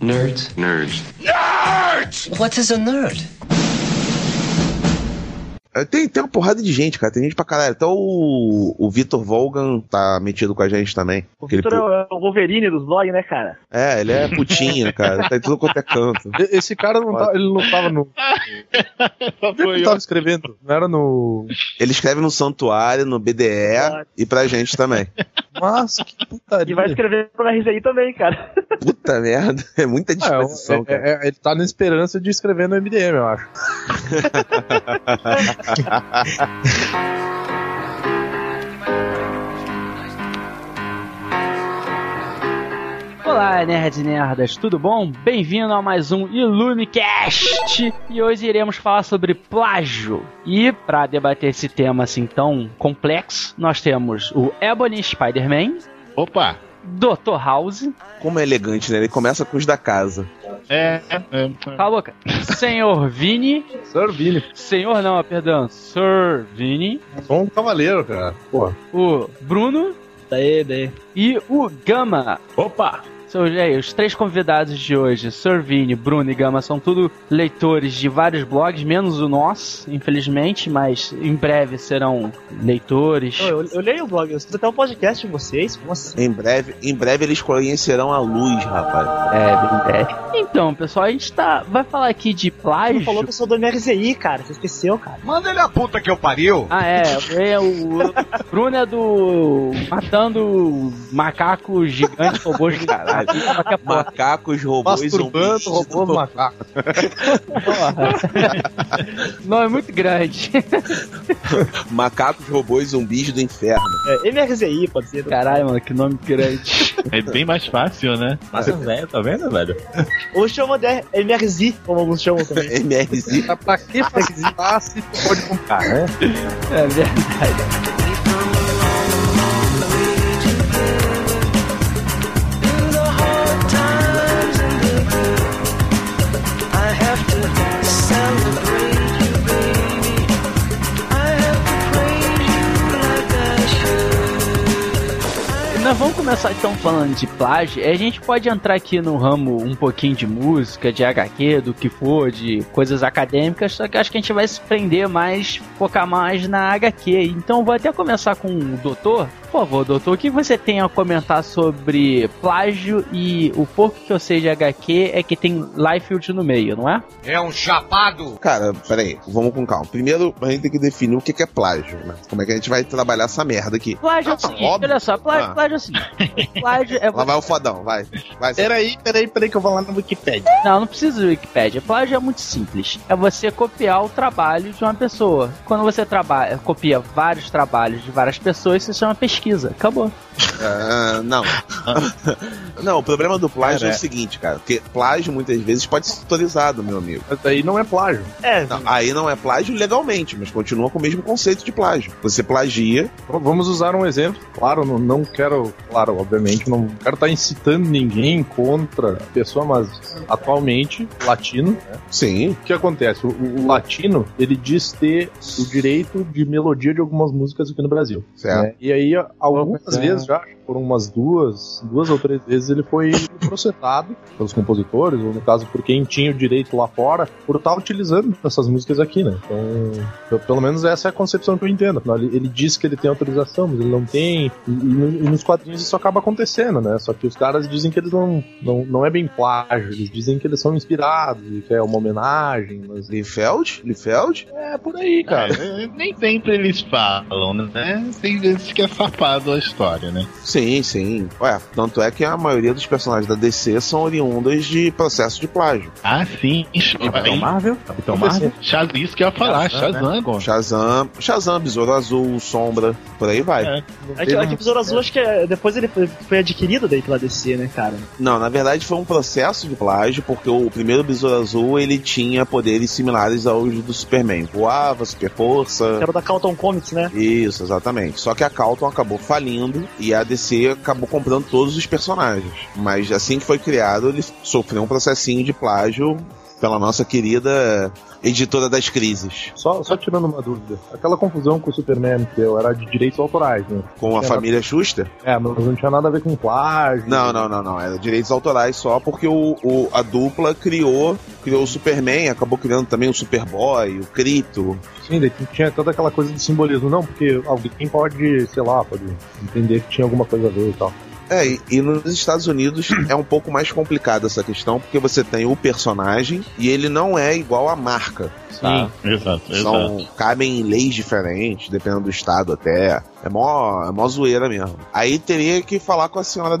Nerds. Nerds. What is a nerd? É, Tem, tem uma porrada de gente, cara. Tem gente pra caralho. Até o, o Vitor Volgan tá metido com a gente também. O Vitor pu- é o Wolverine dos blogs, né, cara? É, ele é putinho, cara. Tá em tudo quanto é canto. Esse cara não tá, ele não tava no. Ele tava escrevendo? Não era no. Ele escreve no Santuário, no BDE e pra gente também. Mas que putaria. E vai escrever pro RZI também, cara. Puta merda. É muita É, disposição, é- cara. é- ele tá na esperança de escrever no MDM, eu acho. Olá, nerds e nerdas, tudo bom? Bem-vindo a mais um IlumiCast! E hoje iremos falar sobre plágio. E para debater esse tema assim tão complexo, nós temos o Ebony Spider-Man, Opa! Dr. House, Como é elegante, né? Ele começa com os da casa. É, é, cala a boca, Senhor Vini, Sir Vini, Senhor não, perdão, Sir Vini, sou um cavaleiro, cara. Porra. o Bruno Daí, daí. e o Gama. Opa! São aí, os três convidados de hoje, Sir Vini, Bruno e Gama, são tudo leitores de vários blogs, menos o nosso, infelizmente, mas em breve serão leitores. Eu, eu leio o blog, eu escuto até o podcast de vocês. Assim? Em breve, em breve eles conhecerão a luz, rapaz. É, bem breve. Então, pessoal, a gente tá, vai falar aqui de Você plágio. não falou que eu sou do MRZI, cara. Você esqueceu, cara. Manda ele a puta que eu pariu. Ah, é, é o, o Bruno é do matando macacos gigantes, robôs gigantes. Daqui Macacos, robôs, Masturbando, zumbis. robôs macacos. Não, é muito grande. Macacos, robôs, zumbis do inferno. É, MRZI, pode ser. Caralho, mano, que nome grande. é bem mais fácil, né? Massa velho, tá vendo, velho? Ou chama de MRZ, como alguns chamam também. MRZ. Mas pra que se tu pode comprar, né? É verdade. Começar então falando de plágio. A gente pode entrar aqui no ramo um pouquinho de música, de HQ, do que for, de coisas acadêmicas, só que acho que a gente vai se prender mais, focar mais na HQ. Então vou até começar com o doutor. Por favor, doutor, o que você tem a comentar sobre plágio e o pouco que eu sei de HQ é que tem Liefeld no meio, não é? É um chapado. Cara, peraí, vamos com calma. Primeiro, a gente tem que definir o que é plágio, né? Como é que a gente vai trabalhar essa merda aqui. Plágio é o Ah, seguinte, óbvio. olha só, plágio, Ah. plágio é o seguinte. Plágio é Lá vai o fodão, vai. Vai, Peraí, peraí, peraí que eu vou lá na Wikipedia. Não, não precisa do Wikipedia. Plágio é muito simples. É você copiar o trabalho de uma pessoa. Quando você trabalha, copia vários trabalhos de várias pessoas, isso chama pesquisa. Acabou. Ah, não. não, o problema do plágio é. Cara, o seguinte, cara. Porque plágio muitas vezes pode ser autorizado, meu amigo. Mas daí não é plágio. É, Não, aí não é plágio legalmente, mas continua com o mesmo conceito de plágio. Você plagia. Vamos usar um exemplo. Claro, não, não quero, claro, obviamente, não quero estar incitando ninguém contra a pessoa, mas atualmente, latino, né? Sim. o que acontece? O, o- latino, ele diz ter o direito de melodia de algumas músicas aqui no Brasil. Certo. né? E aí, algumas Opa. vezes já, por umas duas, duas ou três vezes, ele foi processado pelos compositores, ou no caso, por quem tinha o direito lá fora, por estar utilizando essas músicas aqui, né? Então, eu- pelo menos essa é a concepção que eu entendo. Ele, ele diz que ele tem autorização, mas ele não tem. E, e no- e nos quadrinhos isso acaba acontecendo, né? Só que os caras dizem que eles não, não, não é bem plágio, eles dizem que eles são inspirados, e que é uma homenagem, mas Liefeld? Liefeld? é por aí, cara. É, nem sempre eles falam, né? Tem vezes que é safado a história, né? Sim, sim. Ué, tanto é que a maioria dos personagens da DC são oriundas de processo de plágio. Ah, sim. Capitão Marvel? Capitão Marvel? Shazam, isso que eu ia falar, Shazam, né? Shazam. Shazam, Shazam, Besouro Azul, Sombra, por aí vai. É. é que, é que o Besouro Azul, acho que é- depois ele foi, adquirido daí pela DC, né, cara? Não, na verdade foi um processo de plágio, porque o primeiro Besouro Azul ele tinha poderes similares aos do Superman. Voava, super força. Era o da Carlton Comics, né? Isso, exatamente. Só que a Calton acabou falindo e a DC acabou comprando todos os personagens. Mas assim que foi criado, ele sofreu um processinho de plágio pela nossa querida editora das crises. Só, só tirando uma dúvida. Aquela confusão com o Superman que deu era de direitos autorais, né? Com a família Schuster? É, mas não tinha nada a ver com plágio. Não, não, não, não. Era direitos autorais só porque o, o- a dupla criou, criou o Superman, acabou criando também o Superboy, o Crito. Sim, daí tinha toda aquela coisa de simbolismo. Não, porque alguém pode, sei lá, pode entender que tinha alguma coisa a ver e tal. É, e, e nos Estados Unidos é um pouco mais complicada essa questão, porque você tem o personagem e ele não é igual à marca. Tá? Exato, exato. São, cabem em leis diferentes, dependendo do estado até. É mó, é mó zoeira mesmo. Aí teria que falar com a senhora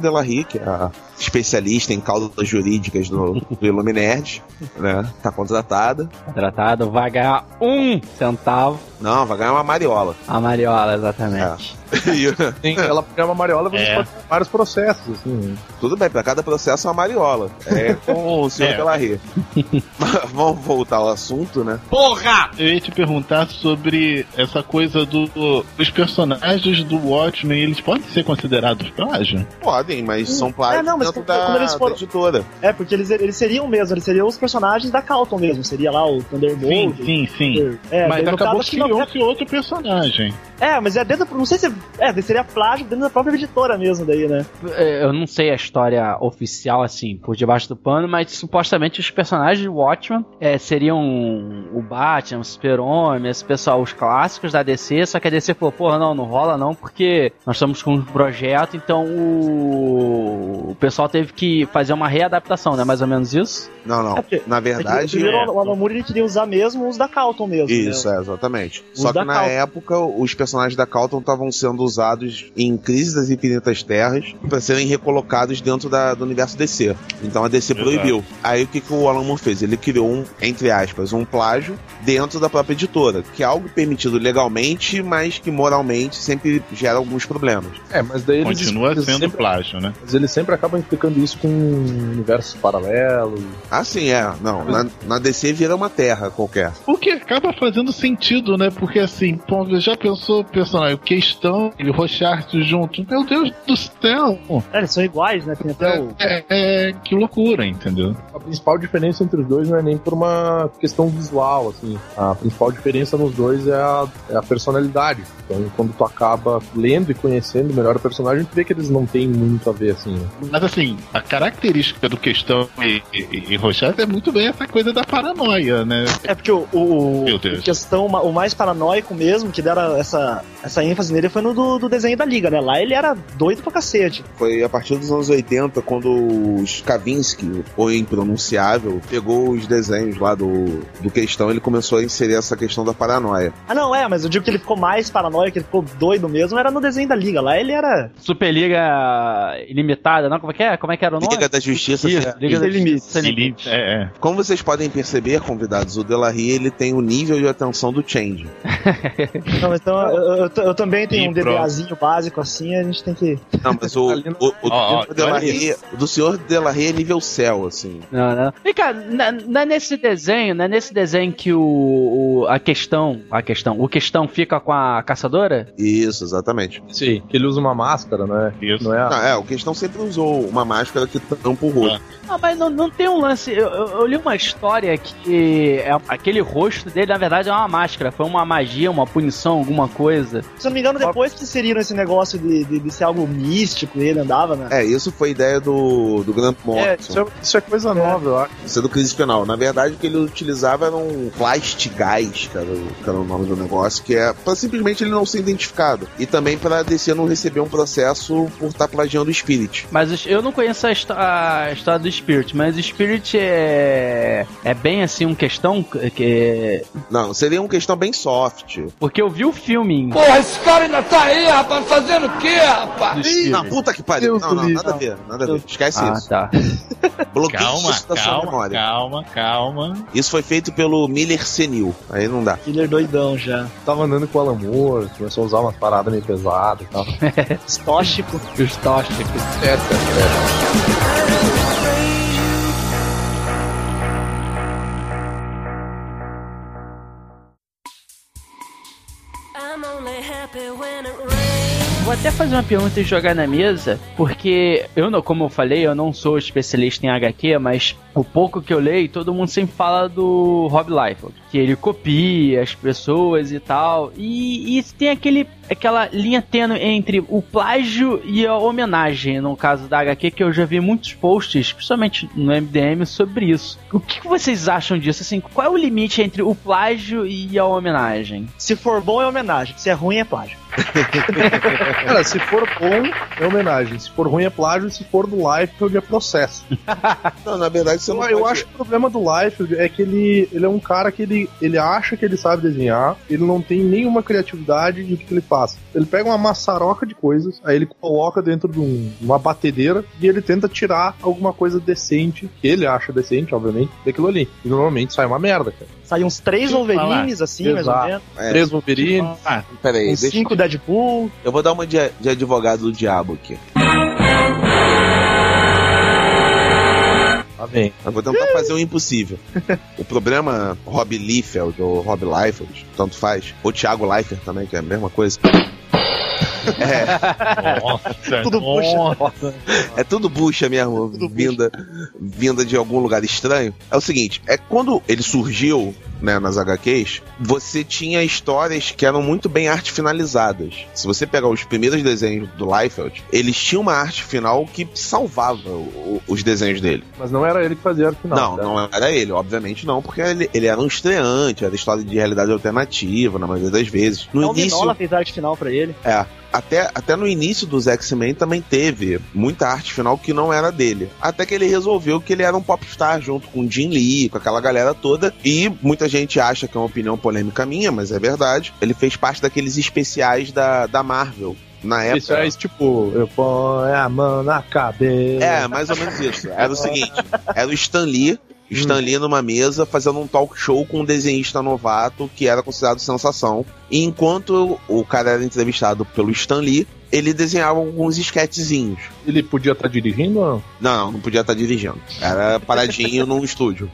que é a especialista em causas jurídicas do, do Iluminerd, né? Tá contratada. Contratado vai ganhar um centavo. Não, vai ganhar uma mariola. A Mariola, exatamente. E- Sim, ela é uma mariola, você É. pode ter vários processos, assim. Tudo bem, pra cada processo é uma mariola. É com o senhor É. Delarry. Mas vamos voltar ao assunto, né? Porra! Eu ia te perguntar sobre essa coisa do, dos personagens do Watchmen, eles podem ser considerados plágio? Podem, mas são plágios É, não, mas dentro da, quando eles foram- da editora. É, porque eles, eles seriam mesmo, eles seriam os personagens da Calton mesmo. Seria lá o Sim, Thunderbolt. sim, sim. É, Mas acabou caso, que criou-se outro personagem. É, mas é dentro. Não sei se. É, seria plágio dentro da própria editora mesmo, daí, né? É, Eu não sei a história oficial, assim, por debaixo do pano, mas supostamente os personagens de Watchmen é, seriam o Batman, o Super-Homem, esse pessoal, os clássicos da DC, só que a DC falou, porra, não, não rola não, porque nós estamos com um projeto, então o, o pessoal teve que fazer uma readaptação, né? Mais ou menos isso? Não, não. É porque- Na É que verdade. primeiro o Alan Moore ele queria usar mesmo os da Calton mesmo. Isso, né? é, exatamente. Os Só que na Calton. época, os personagens da Calton estavam sendo usados em Crise das Infinitas Terras para serem recolocados dentro da- do universo DC. Então a DC Exato. proibiu. Aí o que, que o Alan Moore fez? Ele criou um, entre aspas, um plágio dentro da própria editora, que é algo permitido legalmente, mas que moralmente sempre gera alguns problemas. É, mas daí eles, Continua sendo sempre, plágio, né? mas eles sempre acabam explicando isso com universos paralelos. Ah, sim, é. Não, na, na DC vira uma terra qualquer. Porque acaba fazendo sentido, né? Porque assim, pô, já pensou o personagem, o questão, ele Rochard junto. Meu Deus do céu! É, eles são iguais, né? Tem até o. É, é, que loucura, entendeu? A principal diferença entre os dois não é nem por uma questão visual, assim. A principal diferença nos dois é a, é a personalidade. Então, quando tu acaba lendo e conhecendo melhor o personagem, tu vê que eles não têm muito a ver, assim. né? Mas assim, a característica do questão e, e, e Rochard é muito bem essa coisa da paranoia, né? É porque o, o, o questão, o mais paranoico mesmo, que deram essa, essa ênfase nele, foi no do, do desenho da Liga, né? Lá ele era doido pra cacete. Foi a partir dos anos 80 quando o Stravinsky, o impronunciável, pegou os desenhos lá do, do questão ele começou a inserir essa questão da paranoia. Ah, não, é, mas eu digo que ele ficou mais paranoico, que ele ficou doido mesmo, era no desenho da Liga. Lá ele era. Superliga Ilimitada, não? Como é que é? Como é que era o nome? Liga da Justiça. Isso, Liga da Sem limites. Justiça Sem Limites. É, é. Como vocês podem perceber, convidados, o Delarry ele tem o nível de atenção do Change. Não, então eu, eu- eu também tenho E um pronto. DBAzinho básico assim, a gente tem que. Não, mas o, no- o, o, Ó, ó, do Delarry- o do senhor Delarry é nível céu, assim. Não, não. Vem cá, não não é nesse desenho, não é nesse desenho que o, o- a questão, a questão, o questão fica com a caçadora? Isso, exatamente. Sim. Que ele usa uma máscara, né? Isso. Não é a... Não, é, o Questão sempre usou uma máscara que tampa o rosto. Não, mas não, não tem um lance. Eu, eu- eu li uma história que é, aquele rosto dele, na verdade, é uma máscara. Foi uma magia, uma punição, alguma coisa. Se eu não me engano, depois que inseriram esse negócio de, de, de ser algo místico, ele andava, né? É, isso foi ideia do, do Grant É, isso Morrison. é, isso é coisa nova, eu acho. Isso é do Crise Penal. Na verdade, o que ele utilizava era um plastigás, cara, que era o nome do negócio, que é pra simplesmente ele não ser identificado. E também pra DC não receber um processo por estar plagiando o Spirit. Mas os- eu não conheço a, a história do Spirit, mas o Spirit é. É bem assim um questão. Que, Não, seria uma questão bem soft. porque eu vi o filme Porra, esse cara ainda tá aí, rapaz, fazendo o quê, rapaz? Ih, não, puta que pariu. Deus Não, não, nada a ver, nada a ver. Esquece Ah, isso. tá. Bloqueia Calma, isso da sua calma, memória. calma, calma. Isso foi feito pelo Miller Senil. Aí não dá. Killer doidão já. Tava andando com o Alan Moore, começou a usar umas paradas meio pesadas e tal. Tóxico. Os tóxicos. Até fazer uma pergunta e jogar na mesa, porque eu não, como eu falei, eu não sou especialista em HQ, mas o pouco que eu leio, todo mundo sempre fala do Rob Liefeld, que ele copia as pessoas e tal, e, e tem aquele aquela linha tênue entre o plágio e a homenagem, no caso da HQ, que eu já vi muitos posts, principalmente no MDM, sobre isso. O que vocês acham disso? Assim, qual é o limite entre o plágio e a homenagem? Se for bom, é homenagem. Se é ruim, é plágio. Cara, se for bom, é homenagem. Se for ruim, é plágio. Se for do Liefeld, é processo. Não, na verdade, você Eu, não eu pode- acho que o problema do Liefeld é que ele, ele é um cara que ele, ele acha que ele sabe desenhar, ele não tem nenhuma criatividade de o que, ele faz. Ele pega uma maçaroca de coisas, aí ele coloca dentro de um- uma batedeira e ele tenta tirar alguma coisa decente, que ele acha decente, obviamente, daquilo ali. E normalmente sai uma merda, cara. Sai uns três eu Wolverines, assim, mais ou Exato. menos. É, Três Wolverine. Ah, peraí, Uns deixa, cinco Deadpool. eu vou dar uma de, de advogado do diabo aqui. Bem. Eu vou tentar fazer o impossível. O problema, Rob Liefeld ou Rob Liefeld, tanto faz, ou Thiago Leifert também, que é a mesma coisa. É, nossa, Tudo nossa. é tudo bucha mesmo, vinda, vinda de algum lugar estranho. É o seguinte, é quando ele surgiu, né, nas HQs, você tinha histórias que eram muito bem arte finalizadas. Se você pegar os primeiros desenhos do Liefeld, eles tinham uma arte final que salvava o- os desenhos dele. Mas não era ele que fazia a arte final. Não, tá? não era ele, obviamente não, porque ele, ele era um estreante, era história de realidade alternativa, na maioria das vezes. No É o início, Minola fez a arte final pra ele. É, até, até no início dos X-Men também teve muita arte final que não era dele. Até que ele resolveu que ele era um popstar junto com o Jim Lee, com aquela galera toda. E muita gente acha que é uma opinião polêmica minha, mas é verdade. Ele fez parte daqueles especiais da, da Marvel. Na época. Isso é tipo, eu ponho a mão na cabeça. É, mais ou menos isso. Era o seguinte: era o Stan Lee. Stan Lee numa mesa fazendo um talk show com um desenhista novato que era considerado sensação. E enquanto o cara era entrevistado pelo Stan Lee, ele desenhava alguns esquetezinhos. Ele podia estar dirigindo ou não? Não, podia estar dirigindo. Era paradinho num estúdio.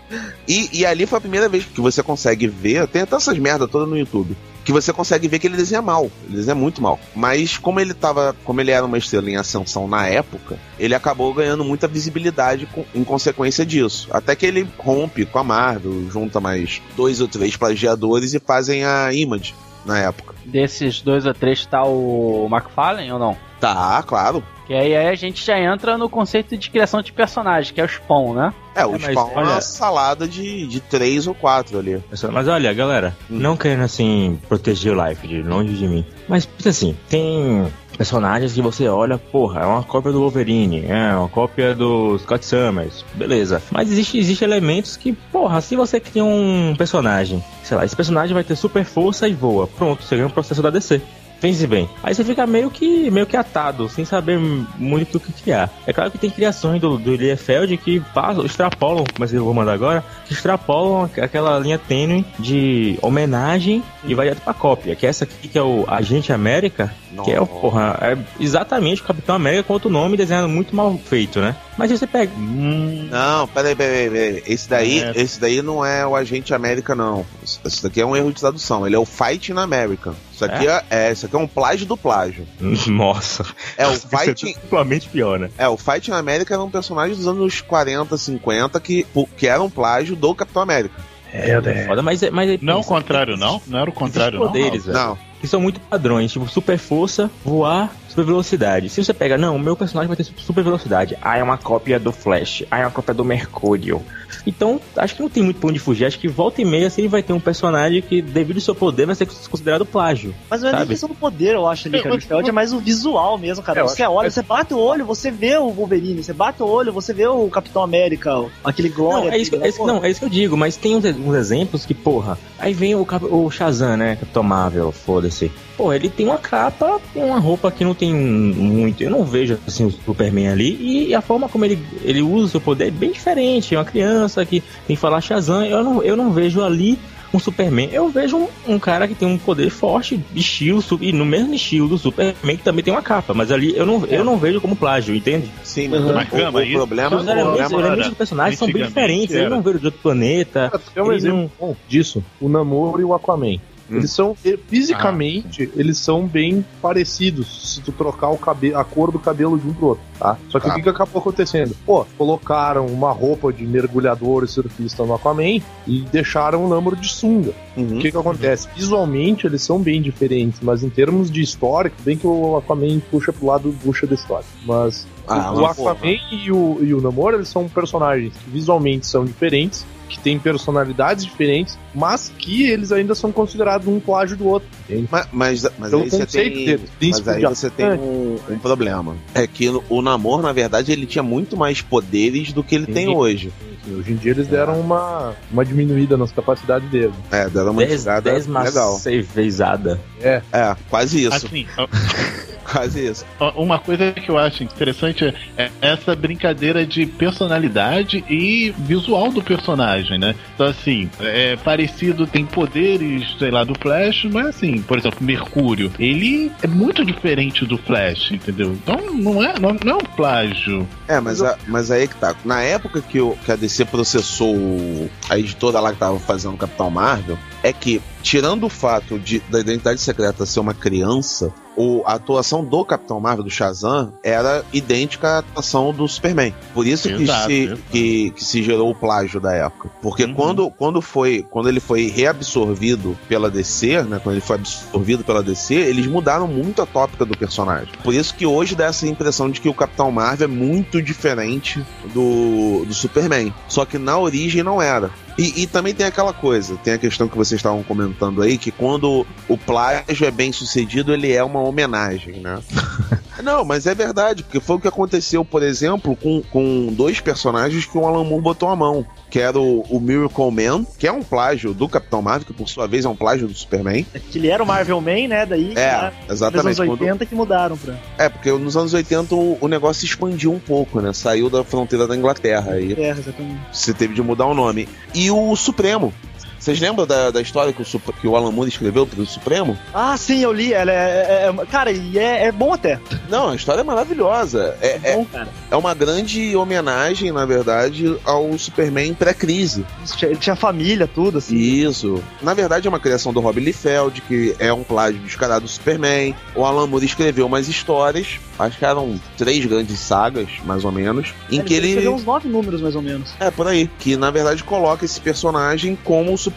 E, e ali foi a primeira vez que você consegue ver, tem até essas merda toda no YouTube, que você consegue ver que ele desenha mal. Ele desenha muito mal. Mas como ele tava, como ele era uma estrela em ascensão na época, ele acabou ganhando muita visibilidade com- em consequência disso. Até que ele rompe com a Marvel, junta mais dois ou três plagiadores e fazem a Image na época. Desses dois ou três tá o McFarlane ou não? Tá, claro. Que aí, aí a gente já entra no conceito de criação de personagem, que é o Spawn, né? É, o É, mas Spawn é olha- uma salada de, de três ou quatro ali. Mas, olha, galera, Hum. não querendo assim proteger o Life de longe de mim. Mas assim, tem personagens que você olha, porra, é uma cópia do Wolverine, é uma cópia do Scott Summers, beleza. Mas existe, existe elementos que, porra, se você cria um personagem, sei lá, esse personagem vai ter super força e voa. Pronto, você ganha um processo da DC. Pense bem. Aí você fica meio que, meio que atado, sem saber muito o que criar. É claro que tem criações do, do Liefeld que passam, extrapolam, mas eu vou mandar agora, que extrapolam aqu- aquela linha tênue de homenagem e vai direto pra cópia. Que é essa aqui que é o Agente América, que é o, porra, é exatamente o Capitão América com outro nome desenhado muito mal feito, né? Mas você pega. Hum, Não, peraí, peraí, peraí. Esse daí, É. esse daí não é o Agente América, não. Isso- Isso daqui é um erro de tradução. Ele é o Fighting American. Isso aqui é, é, isso aqui é um plágio do plágio. Nossa. É o é Fighting. duplamente pior, né? É, o Fighting America era um personagem dos anos 40, 50 que, que era um plágio do Capitão América. É, né? Foda, mas, é- mas é- não o contrário, não? Não era o contrário, não? poderes, velho. Não, que são muito padrões, tipo super força, voar, super velocidade. Se você pega, não, o meu personagem vai ter super velocidade. Ah, é uma cópia do Flash. Ah, é uma cópia do Mercúrio. Então, acho que não tem muito pra onde fugir. Acho que volta e meia assim vai ter um personagem que, devido ao seu poder, vai ser considerado plágio. Mas não é nem questão do poder, eu acho ali, cara. O Feld é mais o visual mesmo, cara. É, eu você acho- olha, você bate o olho, você vê o Wolverine, você bate o olho, você vê o Capitão América, aquele Glória. Não é, isso, que- é isso que- não, é isso que eu digo, mas tem uns, uns exemplos que, porra, aí vem o, Cap- o Shazam, né? Capitão Marvel, foda-se. Pô, ele tem uma capa e uma roupa que não tem muito. Eu não vejo assim o Superman ali. E a forma como ele, ele usa o seu poder é bem diferente. É uma criança que tem que falar Shazam. Eu não, eu não vejo ali um Superman. Eu vejo um, um cara que tem um poder forte, estilo, e no mesmo estilo do Superman, que também tem uma capa. Mas ali eu não, eu não vejo como plágio, entende? sim, mas Mas, o, o isso- problema, Os o elementos, os elementos do personagem são bem diferentes. Eu não vejo de outro planeta. Tem um exemplo não- bom disso. O Namor e o Aquaman. Hum. Eles são, e- fisicamente, eles são bem parecidos se tu trocar o cabelo, a cor do cabelo de um pro outro, tá? Só que Tá. o que, que acabou acontecendo? Pô, colocaram uma roupa de mergulhador e surfista no Aquaman e deixaram o Namor de sunga. Uhum. O que que acontece? Visualmente eles são bem diferentes, mas em termos de história, bem que o Aquaman puxa pro lado bucha da história. Mas Ah, o mas, Aquaman e o, e o Namor, eles são personagens que visualmente são diferentes, que têm personalidades diferentes, mas que eles ainda são considerados um plágio do outro. Mas, mas, mas Pelo aí você tem. deles, Mas aí você tem um, um problema. É que o Namor, na verdade, ele tinha muito mais poderes do que ele tem Sim. hoje. Hoje em dia eles deram uma, uma diminuída nas capacidades deles. É, deram uma 10, tirada 10 legal. vezada. É, É, quase isso. Assim, Quase isso. uma coisa que eu acho interessante é- é essa brincadeira de personalidade e visual do personagem, né? Então, assim, é parecido, tem poderes, sei lá, do Flash, mas assim, por exemplo, Mercúrio, ele é muito diferente do Flash, entendeu? Então, não é, não, não é um plágio. É, mas, a- mas aí que tá. Na época que, o, que a DC processou a editora lá que tava fazendo o Capitão Marvel, é que, tirando o fato de, da identidade secreta ser uma criança, o, a atuação do Capitão Marvel, do Shazam, era idêntica à atuação do Superman. Por isso que, Exato, se, que, que se gerou o plágio da época. Porque Uhum. quando, quando, foi, quando ele foi reabsorvido pela DC, né? Quando ele foi absorvido pela DC, eles mudaram muito a tópica do personagem. Por isso que hoje dá essa impressão de que o Capitão Marvel é muito diferente do, do Superman. Só que na origem não era. E, e também tem aquela coisa, tem a questão que vocês estavam comentando aí, que quando o plágio é bem sucedido, ele é uma homenagem, né? Não, mas é verdade, porque foi o que aconteceu, por exemplo, com, com dois personagens que o Alan Moore botou a mão. Que era o, o Miracle Man, que é um plágio do Capitão Marvel, que por sua vez é um plágio do Superman. Que ele era o Marvel Man, né? Daí, É, lá, nos exatamente. anos quando- 80 que mudaram pra. É, porque nos anos 80 o, o negócio se expandiu um pouco, né? Saiu da fronteira da Inglaterra. Aí É, exatamente. você teve de mudar o nome. E o Supremo. Vocês lembram da, da história que o, que o Alan Moore escreveu pro Supremo? Ah, sim, eu li. Ela é. é- é- cara, e é, é bom até. Não, a história é maravilhosa. É, É é, bom, cara. é uma grande homenagem, na verdade, ao Superman pré-crise. Ele tinha família, tudo, assim. Isso. Na verdade, é uma criação do Rob Liefeld, que é um plágio descarado do Superman. O Alan Moore escreveu umas histórias, acho que eram três grandes sagas, mais ou menos, em que ele. escreveu uns nove números, mais ou menos. É, por aí. Que na verdade coloca esse personagem como o Superman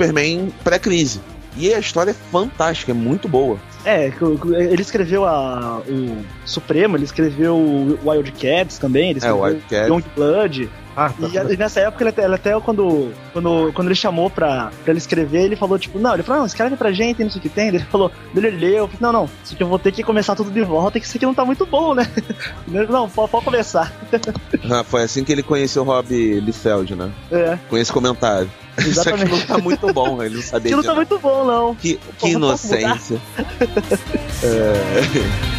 pré-crise. E a história é fantástica, é muito boa. É, ele escreveu a, o Supremo, ele escreveu o Wildcats também, ele É, o escreveu. Young Blood. Ah, tá. E, e nessa época, ele até, ele até quando, quando, quando ele chamou pra, pra ele escrever, ele falou, tipo, não, ele falou, não, escreve pra gente, não sei o que tem. Ele falou, ele leu, eu falei, não, não, isso aqui eu vou ter que começar tudo de volta, que isso aqui não tá muito bom, né? Ele, não, pode, pode começar. Ah, foi assim que ele conheceu o Rob Liefeld, né? É, Com esse comentário. Isso aqui não tá muito bom, ele não sabia Isso não tá muito bom, não. Que, que inocência. É.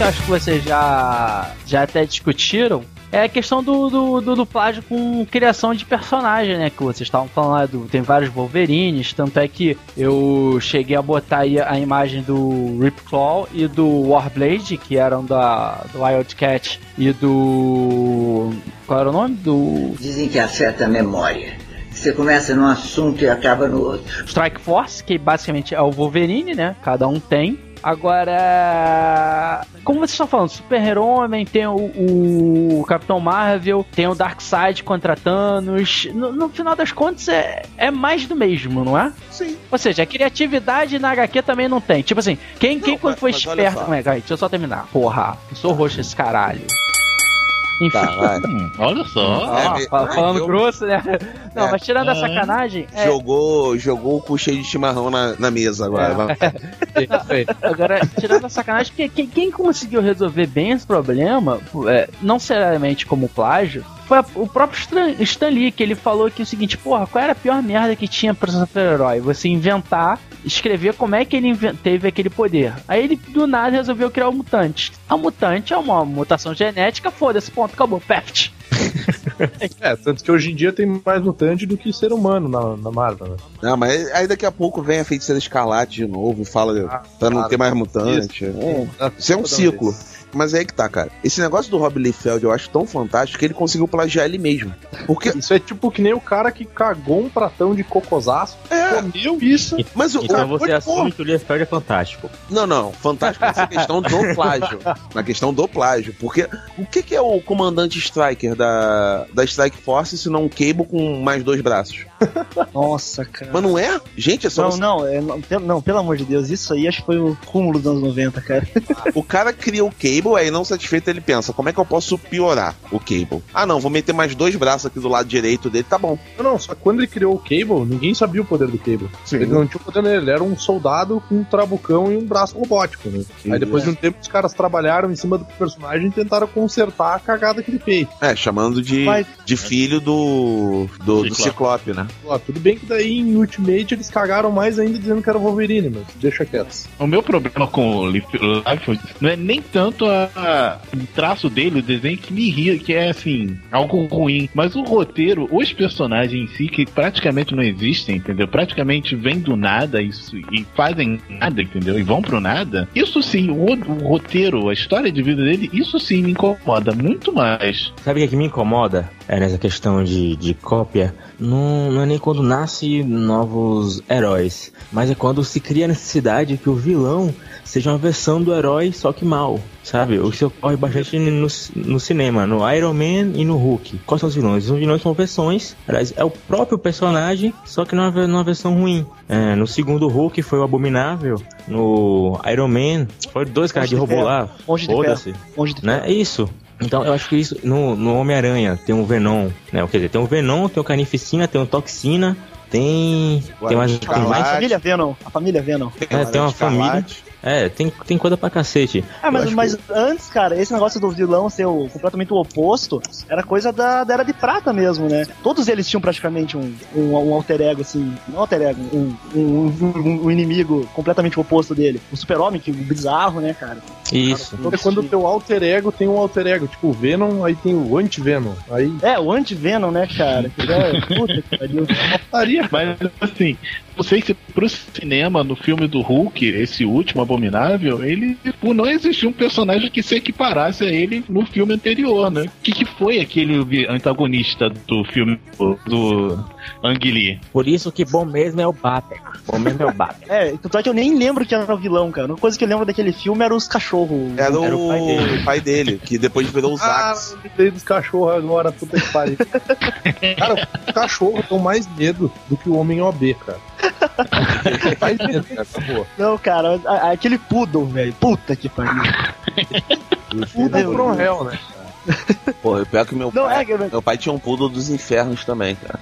eu acho que vocês já, já até discutiram, é a questão do, do, do, do plágio com criação de personagem, né? Que vocês estavam falando tem vários Wolverines, tanto é que eu cheguei a botar aí a imagem do Ripclaw e do Warblade, que eram da, do Wildcat e do... qual era o nome? Do Dizem que afeta a memória. Você começa num assunto e acaba no outro. Strike Force, que basicamente é o Wolverine, né? Cada um tem. Agora, como vocês estão falando, Super-Homem, tem o, o Capitão Marvel, tem o Darkseid contra Thanos. No, no final das contas, é, é mais do mesmo, não é? Sim. Ou seja, a criatividade na HQ também não tem. Tipo assim, quem, quem mas- foi esperto. Como é, Deixa eu só terminar. Porra, eu sou roxo esse caralho. Enfim. Tá, vai. Hum, olha só. Ó, É, ai, falando grosso, né? Não, É. mas tirando a É. sacanagem. é- Jogou, jogou o cu cheio de chimarrão na, na mesa agora. É. Agora, tirando a sacanagem, porque quem, quem conseguiu resolver bem esse problema, é, não seriamente como plágio, foi o próprio Stan, Stan Lee, que ele falou que o seguinte, porra, qual era a pior merda que tinha pra super-herói? Você inventar, escrever como é que ele teve aquele poder. Aí ele, do nada, resolveu criar o mutante. A mutante é uma mutação genética, foda-se, ponto, acabou, peft. É, tanto que hoje em dia tem mais mutante do que ser humano na, na Marvel, né? Não, mas aí daqui a pouco vem a feiticeira escarlate de novo e fala Ah, pra não claro. ter mais mutante. É, Isso é um ciclo. vez. Mas é aí que tá, cara. Esse negócio do Rob Liefeld eu acho tão fantástico que ele conseguiu plagiar ele mesmo. Porque. Isso é tipo que nem o cara que cagou um pratão de cocosaço, É, comeu isso. mas o. Então o- você assume que o Liefeld é fantástico. Não, não. Fantástico nessa questão do plágio. Na questão do plágio. Porque o que, que é o comandante Striker da, da Strike Force se não um Cable com mais dois braços? Nossa, cara. Mas não é? Gente, é só. Não, você- não, é, não, pelo- não, pelo amor de Deus, isso aí acho que foi o cúmulo dos anos 90, cara. O cara cria o Cable, aí não satisfeito ele pensa, como é que eu posso piorar o Cable? Ah não, vou meter mais dois braços aqui do lado direito dele, tá bom. Não, não, só que quando ele criou o Cable, ninguém sabia o poder do Cable. Ele não tinha o poder nele, ele era um soldado com um trabucão e um braço robótico, né? Sim, Aí depois é. de um tempo os caras trabalharam em cima do personagem e tentaram consertar a cagada que ele fez. É, chamando de, Mas- de filho do, do, do Ciclope. Ciclope, né? Ó, tudo bem que daí em Ultimate eles cagaram mais ainda dizendo que era o Wolverine, mas deixa quieto. O meu problema com o Lief- Liefeld não é nem tanto a, a- o traço dele, o desenho que me ria, que é assim, algo ruim, mas o roteiro, os personagens em si, que praticamente não existem, entendeu? Praticamente vêm do nada isso, e fazem nada, entendeu? E vão pro nada. Isso sim, o, o roteiro, a história de vida dele, isso sim me incomoda muito mais. Sabe o que, é que me incomoda é nessa questão de, de cópia? Não, não é nem quando nasce novos heróis, mas é quando se cria a necessidade que o vilão seja uma versão do herói, só que mal. Sabe? O que ocorre bastante no, no cinema, no Iron Man e no Hulk. Quais são os vilões? Os vilões são versões, aliás, é o próprio personagem, só que numa, numa versão ruim. É, no segundo Hulk foi o Abominável, no Iron Man foi dois caras de robô lá. Foda-se né? É isso. Então eu acho que isso no, no Homem-Aranha tem um Venom, né? Quer dizer, tem o Venom, tem o Carnificina, tem o Toxina, tem. Tem mais. Tem A mais família Venom, a família Venom. É, tem uma família. É, tem, tem coisa pra cacete. Ah, mas, mas antes, cara, esse negócio do vilão ser o, completamente o oposto era coisa da, da Era de Prata mesmo, né? Todos eles tinham praticamente um, um, um alter ego, assim, não alter ego, um, um, um, um inimigo completamente o oposto dele. O super-homem, que o bizarro, né, cara? Isso. É quando o teu alter ego tem um alter ego, tipo o Venom, aí tem o anti-Venom. Aí É, o anti-Venom, né, cara? Que é, puta que pariu. Mas assim, não sei se pro cinema, no filme do Hulk, esse último abominável, ele por não existia um personagem que se equiparasse a ele no filme anterior, né? O que, que foi aquele antagonista do filme do, do Ang Lee? Por isso que bom mesmo é o Batman. Bom mesmo é o Batman. É, tanto é que eu nem lembro que era o vilão, cara. A única coisa que eu lembro daquele filme era os cachorros. Era, Era o, o pai dele. pai dele, que depois virou o Ah, Zax. eu lembrei dos cachorros agora, puta que pariu. cara, os cachorros dão mais medo do que o homem OB, cara. mais medo, cara, tá. Não, cara, aquele poodle, velho. Puta que pariu. Tudo é from hell, né? Pô, pior que meu Não, pai. é. Meu pai tinha um poodle dos infernos também, cara.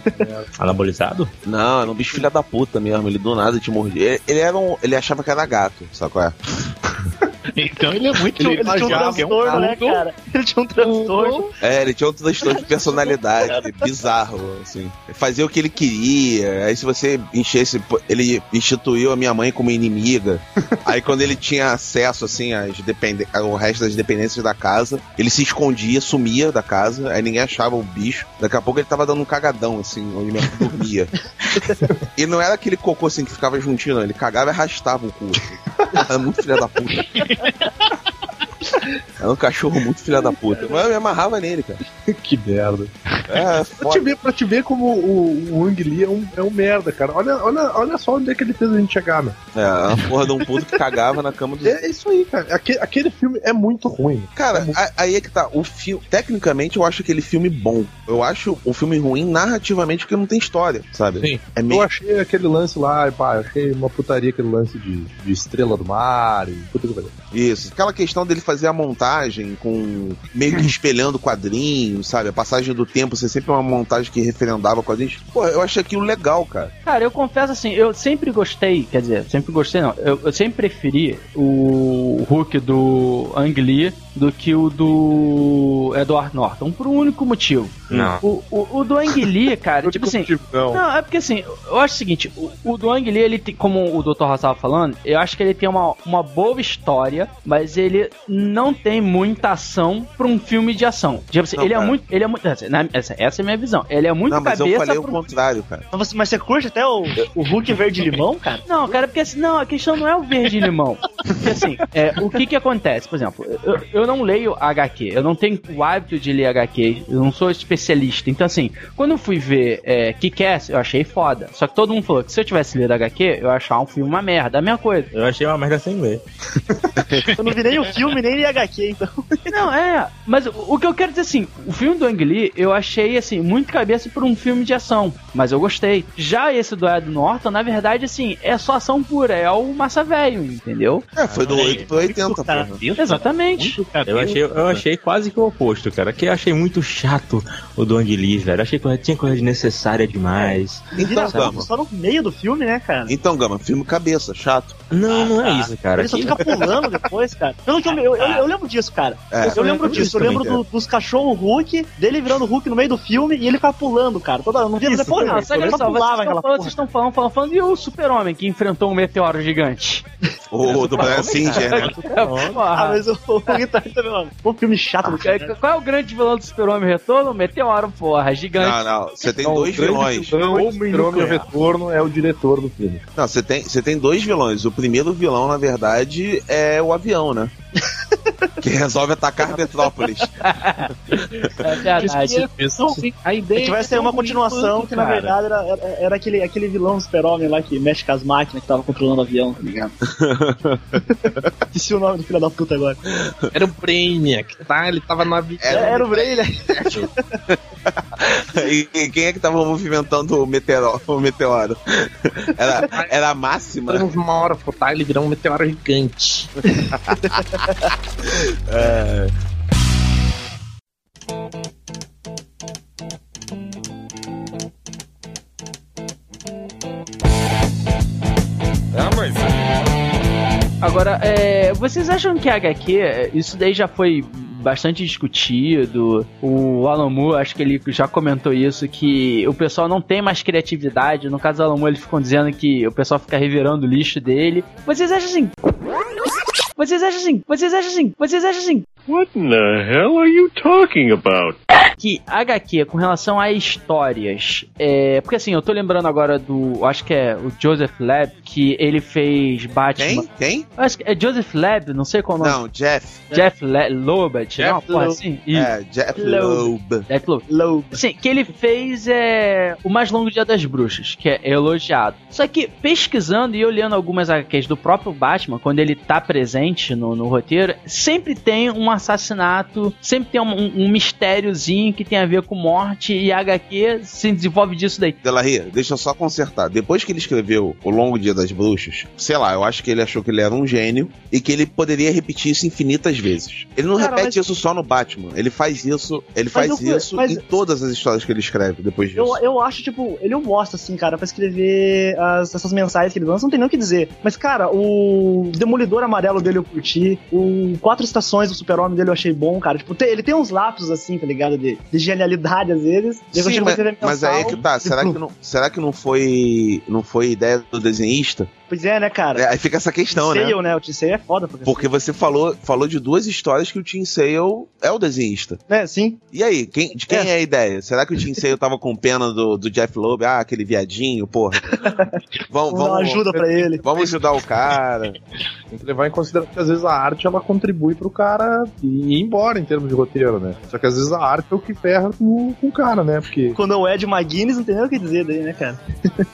Anabolizado? Não, era um bicho filha da puta mesmo. Ele do nada te mordia. Ele, ele era um. Ele achava que era gato, sabe qual é? Então ele é muito Ele, ele tinha um transtorno, né, cara? Ele tinha um transtorno. É, ele tinha um transtorno de personalidade bizarro, assim. Fazia o que ele queria. Aí se você enchesse. Ele instituiu a minha mãe como inimiga. Aí quando ele tinha acesso, assim, às depende... ao resto das dependências da casa, ele se escondia, sumia da casa, aí ninguém achava o bicho. Daqui a pouco ele tava dando um cagadão, assim, onde minha mãe dormia. e não era aquele cocô assim que ficava juntinho, não. Ele cagava e arrastava o cu. assim. Era muito filha da puta. Era um cachorro muito filha da puta. Mas eu me amarrava nele, cara. que merda. É, Pra te ver, pra te ver como o, o Ang Lee é um, é um merda, cara. Olha, olha, olha só onde é que ele fez a gente chegar, meu. É, a porra de um puto que cagava na cama do. É isso aí, cara. Aque- aquele filme é muito ruim. Cara, a- aí é que tá. O filme. Tecnicamente, eu acho aquele filme bom. Eu acho o filme ruim narrativamente porque não tem história, sabe? Sim. É Eu meio. achei aquele lance lá, pá, eu achei uma putaria aquele lance de, de estrela do mar e puta que pariu. Isso. Aquela questão dele fazer a montagem com. meio que espelhando quadrinhos, sabe? A passagem do tempo por ser sempre uma montagem que referendava com a gente. Pô, eu achei aquilo legal, cara. Cara, eu confesso assim, eu sempre gostei, quer dizer, sempre gostei não, eu, eu sempre preferi o Hulk do Ang Lee do que o do Edward Norton, por um único motivo. Não. O, o, o do Ang Lee, cara, tipo assim, Não. Não, é porque assim, eu acho o seguinte, o, o do Ang Lee, ele tem, como o Dr. Ross tava falando, eu acho que ele tem uma, uma boa história, mas ele não tem muita ação pra um filme de ação. Tipo assim, Não, ele é muito. Ele é muito. Essa, na- essa, essa é a minha visão. Ele é muito Não, mas eu cabeça falei o pra um contrário, cara. Mas você, mas você curte até o, o Hulk verde-limão, cara? Não, cara, porque assim, não, a questão não é o verde e limão. Porque assim, é, o que que acontece? Por exemplo, eu, eu não leio HQ, eu não tenho o hábito de ler HQ, eu não sou especialista. Então, assim, quando eu fui ver é, Kick-Ass, eu achei foda. Só que todo mundo falou que se eu tivesse lido HQ, eu ia achar um filme uma merda. A mesma coisa. Eu achei uma merda sem ler. Eu não vi nem o filme, nem li HQ, então. Não, é. Mas o, o que eu quero dizer assim, o filme do Ang Lee, eu achei assim, muito cabeça por um filme de ação. Mas eu gostei. Já esse do Ed Norton, na verdade, assim, é só ação pura, é o massa velho, entendeu? É, foi do 8 pro 80, Cara, porra. Exatamente. Eu achei, eu achei quase que o oposto, cara. Que eu achei muito chato o do Ang Lee, velho. Achei que tinha coisa desnecessária demais. Então, Gama. Só no meio do filme, né, cara? Então, Gama, filme cabeça, chato. Não, não é isso, cara. Ele só fica pulando depois, cara. Pelo que eu, eu, eu, eu lembro disso, cara. É, eu lembro disso. Eu lembro do- dos cachorros Hulk, dele virando Hulk no meio do filme e ele fica pulando, cara. Toda hora. Não via depois, não. só que olha Ele só, vocês pulava estão aquela falando, vocês estão falando, falando, falando, e o super-homem que enfrentou um meteoro gigante? O do Brian Singer, né? Ah, mas o o também, mano. Pô, filme chato do É, cara. Qual é o grande vilão do super-homem retorno? Meteoro, porra, gigante. Não, não. Você tem Não, dois o vilões. vilão Homem do Super-Homem. Retorno é o diretor do filme. Não, você tem, você tem dois vilões. O primeiro vilão, na verdade, é o avião, né? que resolve atacar Metrópolis. É verdade. A ideia É que vai ser uma continuação que, na verdade, era, era, era aquele, aquele vilão super-homem lá que mexe com as máquinas que tava controlando o avião, tá ligado? Esqueci o nome do filho da puta agora. Era o Brainiac, tá? Ele tava no avião. Era- Era, o Bray, né? e, e quem é que tava movimentando o meteoro? O meteoro? Era, era a máxima. Esperamos uma hora, pô, tá? Ele virou um meteoro gigante. Agora, é, vocês acham que a HQ, é, isso daí já foi bastante discutido. O Alan Moore, acho que ele já comentou isso, que o pessoal não tem mais criatividade. No caso do Alan Moore, eles ficam dizendo que o pessoal fica revirando o lixo dele. Vocês acham assim? Vocês acham assim? Vocês acham assim? Vocês acham assim? What in the hell are you talking about? Que HQ com relação a histórias, é, porque assim, eu tô lembrando agora do, acho que é o Joseph Lab, que ele fez Batman. Quem? Quem? Acho que é Joseph Lab, não sei qual o nome. Não, Jeff. Jeff Le Lobat, Jeff não, porra, Loeb. assim. Isso. É, Jeff Loeb. Loeb. Jeff Loeb. Sim, que ele fez é, o mais longo Dia das Bruxas, que é elogiado. Só que pesquisando e olhando algumas HQs do próprio Batman, quando ele tá presente no, no roteiro, sempre tem um assassinato, sempre tem um, um, um mistériozinho que tem a ver com morte e a HQ se desenvolve disso daí. Deixa eu só consertar. Depois que ele escreveu O Longo Dia das Bruxas, sei lá, eu acho que ele achou que ele era um gênio e que ele poderia repetir isso infinitas vezes. Ele não Cara, repete mas- isso só no Batman, ele faz isso, ele Mas faz eu isso mas- em todas as histórias que ele escreve depois disso. Eu, eu acho, tipo, ele é um bosta, assim, cara, pra escrever as- essas mensagens que ele lança, não tem nem o que dizer. Mas, cara, o Demolidor Amarelo dele eu curti, o Quatro Estações do Super-Homem dele eu achei bom, cara. Tipo, ele tem uns lapsos, assim, tá ligado? De, de genialidade, às vezes. Sim, mas, mas aí é que tá. Será que não, será que não foi não foi ideia do desenhista? Pois é, né, cara? É, aí fica essa questão, né? Sale, né? O T-Sale é foda, porque... Porque você falou, falou de duas histórias que o Tim Sale é o desenhista. É, sim. E aí, quem, de quem é. a ideia? Será que o Tim Sale tava com pena do, do Jeff Loeb? Ah, aquele viadinho, porra. Vamos, Vamos dar uma ajuda pra ele. Vamos ajudar o cara. Tem que levar em consideração que às vezes a arte ela contribui pro cara ir embora em termos de roteiro, né? Só que às vezes a arte é o que ferra com, com o cara, né? Porque Quando é o Ed McGuinness, não tem nem o que dizer daí, né, cara?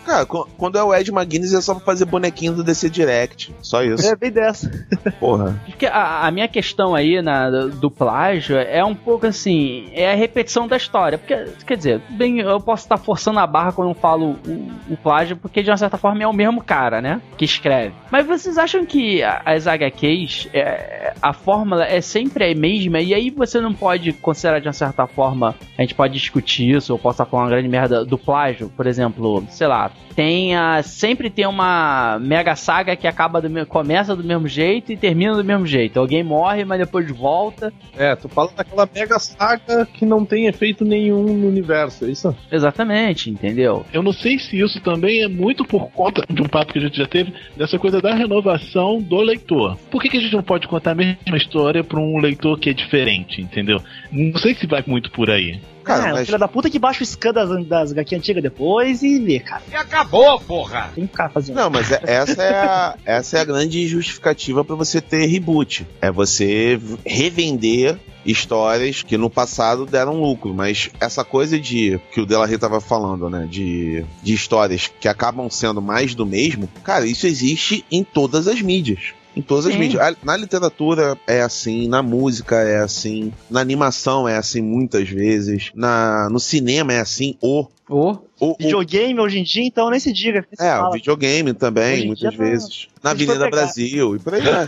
Cara, qu- quando é o Ed McGuinness é só pra fazer bonequinho do DC Direct. Só isso. É bem dessa. Porra. Porque a, a minha questão aí na, do plágio é um pouco assim, é a repetição da história. Porque, quer dizer, bem, eu posso estar forçando a barra quando eu falo o, o plágio, porque de uma certa forma é o mesmo cara, né? Que escreve. Mas vocês acham que as HQs, é, a fórmula é sempre a mesma? E aí você não pode considerar de uma certa forma, a gente pode discutir isso, eu posso estar falando uma grande merda do plágio, por exemplo, sei lá, tem a, sempre tem uma mega saga que acaba do me- começa do mesmo jeito e termina do mesmo jeito. Alguém morre, mas depois volta. É, tu fala daquela mega saga que não tem efeito nenhum no universo, é isso? Exatamente, entendeu? Eu não sei se isso também é muito por conta de um papo que a gente já teve, dessa coisa da renovação do leitor. Por que, que a gente não pode contar a mesma história para um leitor que é diferente, entendeu? Não sei se vai muito por aí. Cara, é, o mas- filho da puta que baixa o scan das, das HQ antigas depois e vê, cara. E acabou, porra! Tem que ficar fazendo. Não, mas é- essa é a, essa é a grande justificativa pra você ter reboot. É você revender histórias que no passado deram lucro, mas essa coisa de que o Delarry tava falando, né, de, de histórias que acabam sendo mais do mesmo, cara, isso existe em todas as mídias. Em todas as Sim. mídias. A- Na literatura é assim, na música é assim, na animação é assim muitas vezes, na, no cinema é assim, o. O o, o Videogame hoje em dia, então nem se diga. nem se é, fala. o videogame também, muitas vezes. Na a gente foi Avenida. Brasil e por aí vai.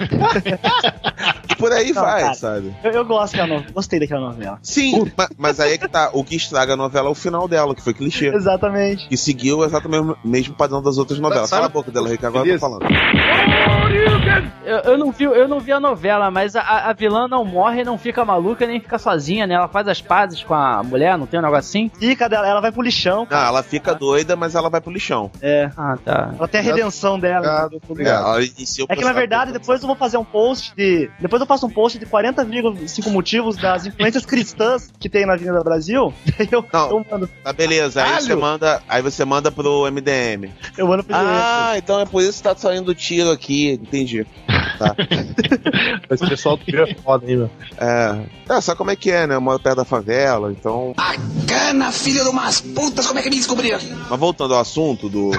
e por aí Não, vai, cara. sabe? Eu, eu gosto daquela novela. Gostei daquela novela. Sim, ma- mas aí é que tá. O que estraga a novela é o final dela, que foi clichê. Exatamente. Que seguiu exatamente o mesmo padrão das outras novelas. Cala a boca dela, Rick, agora eu tô falando. Eu, eu não vi, eu não vi a novela, mas a, a vilã não morre, não fica maluca, nem fica sozinha, né? Ela faz as pazes com a mulher, não tem um negócio assim? Fica dela, ela vai pro lixão. Não, Cara. ela fica doida, mas ela vai pro lixão. É. Ah, tá. Ela tem a redenção dela. É, ela inicia o É que na verdade, depois eu vou fazer um post de. Depois eu faço um post de 40,5 motivos das influências cristãs que tem na Avenida Brasil. Daí eu, Não. eu mando. Tá, beleza. Aí você manda, aí você manda pro MDM. Eu mando pro Ah, então é por isso que tá saindo tiro aqui. Entendi. Tá. Esse pessoal do Rio é foda, hein, meu? É. É, sabe como é que é, né? Eu moro perto da favela, então. Cana, filha de umas putas, como é que me descobriram? Mas voltando ao assunto do,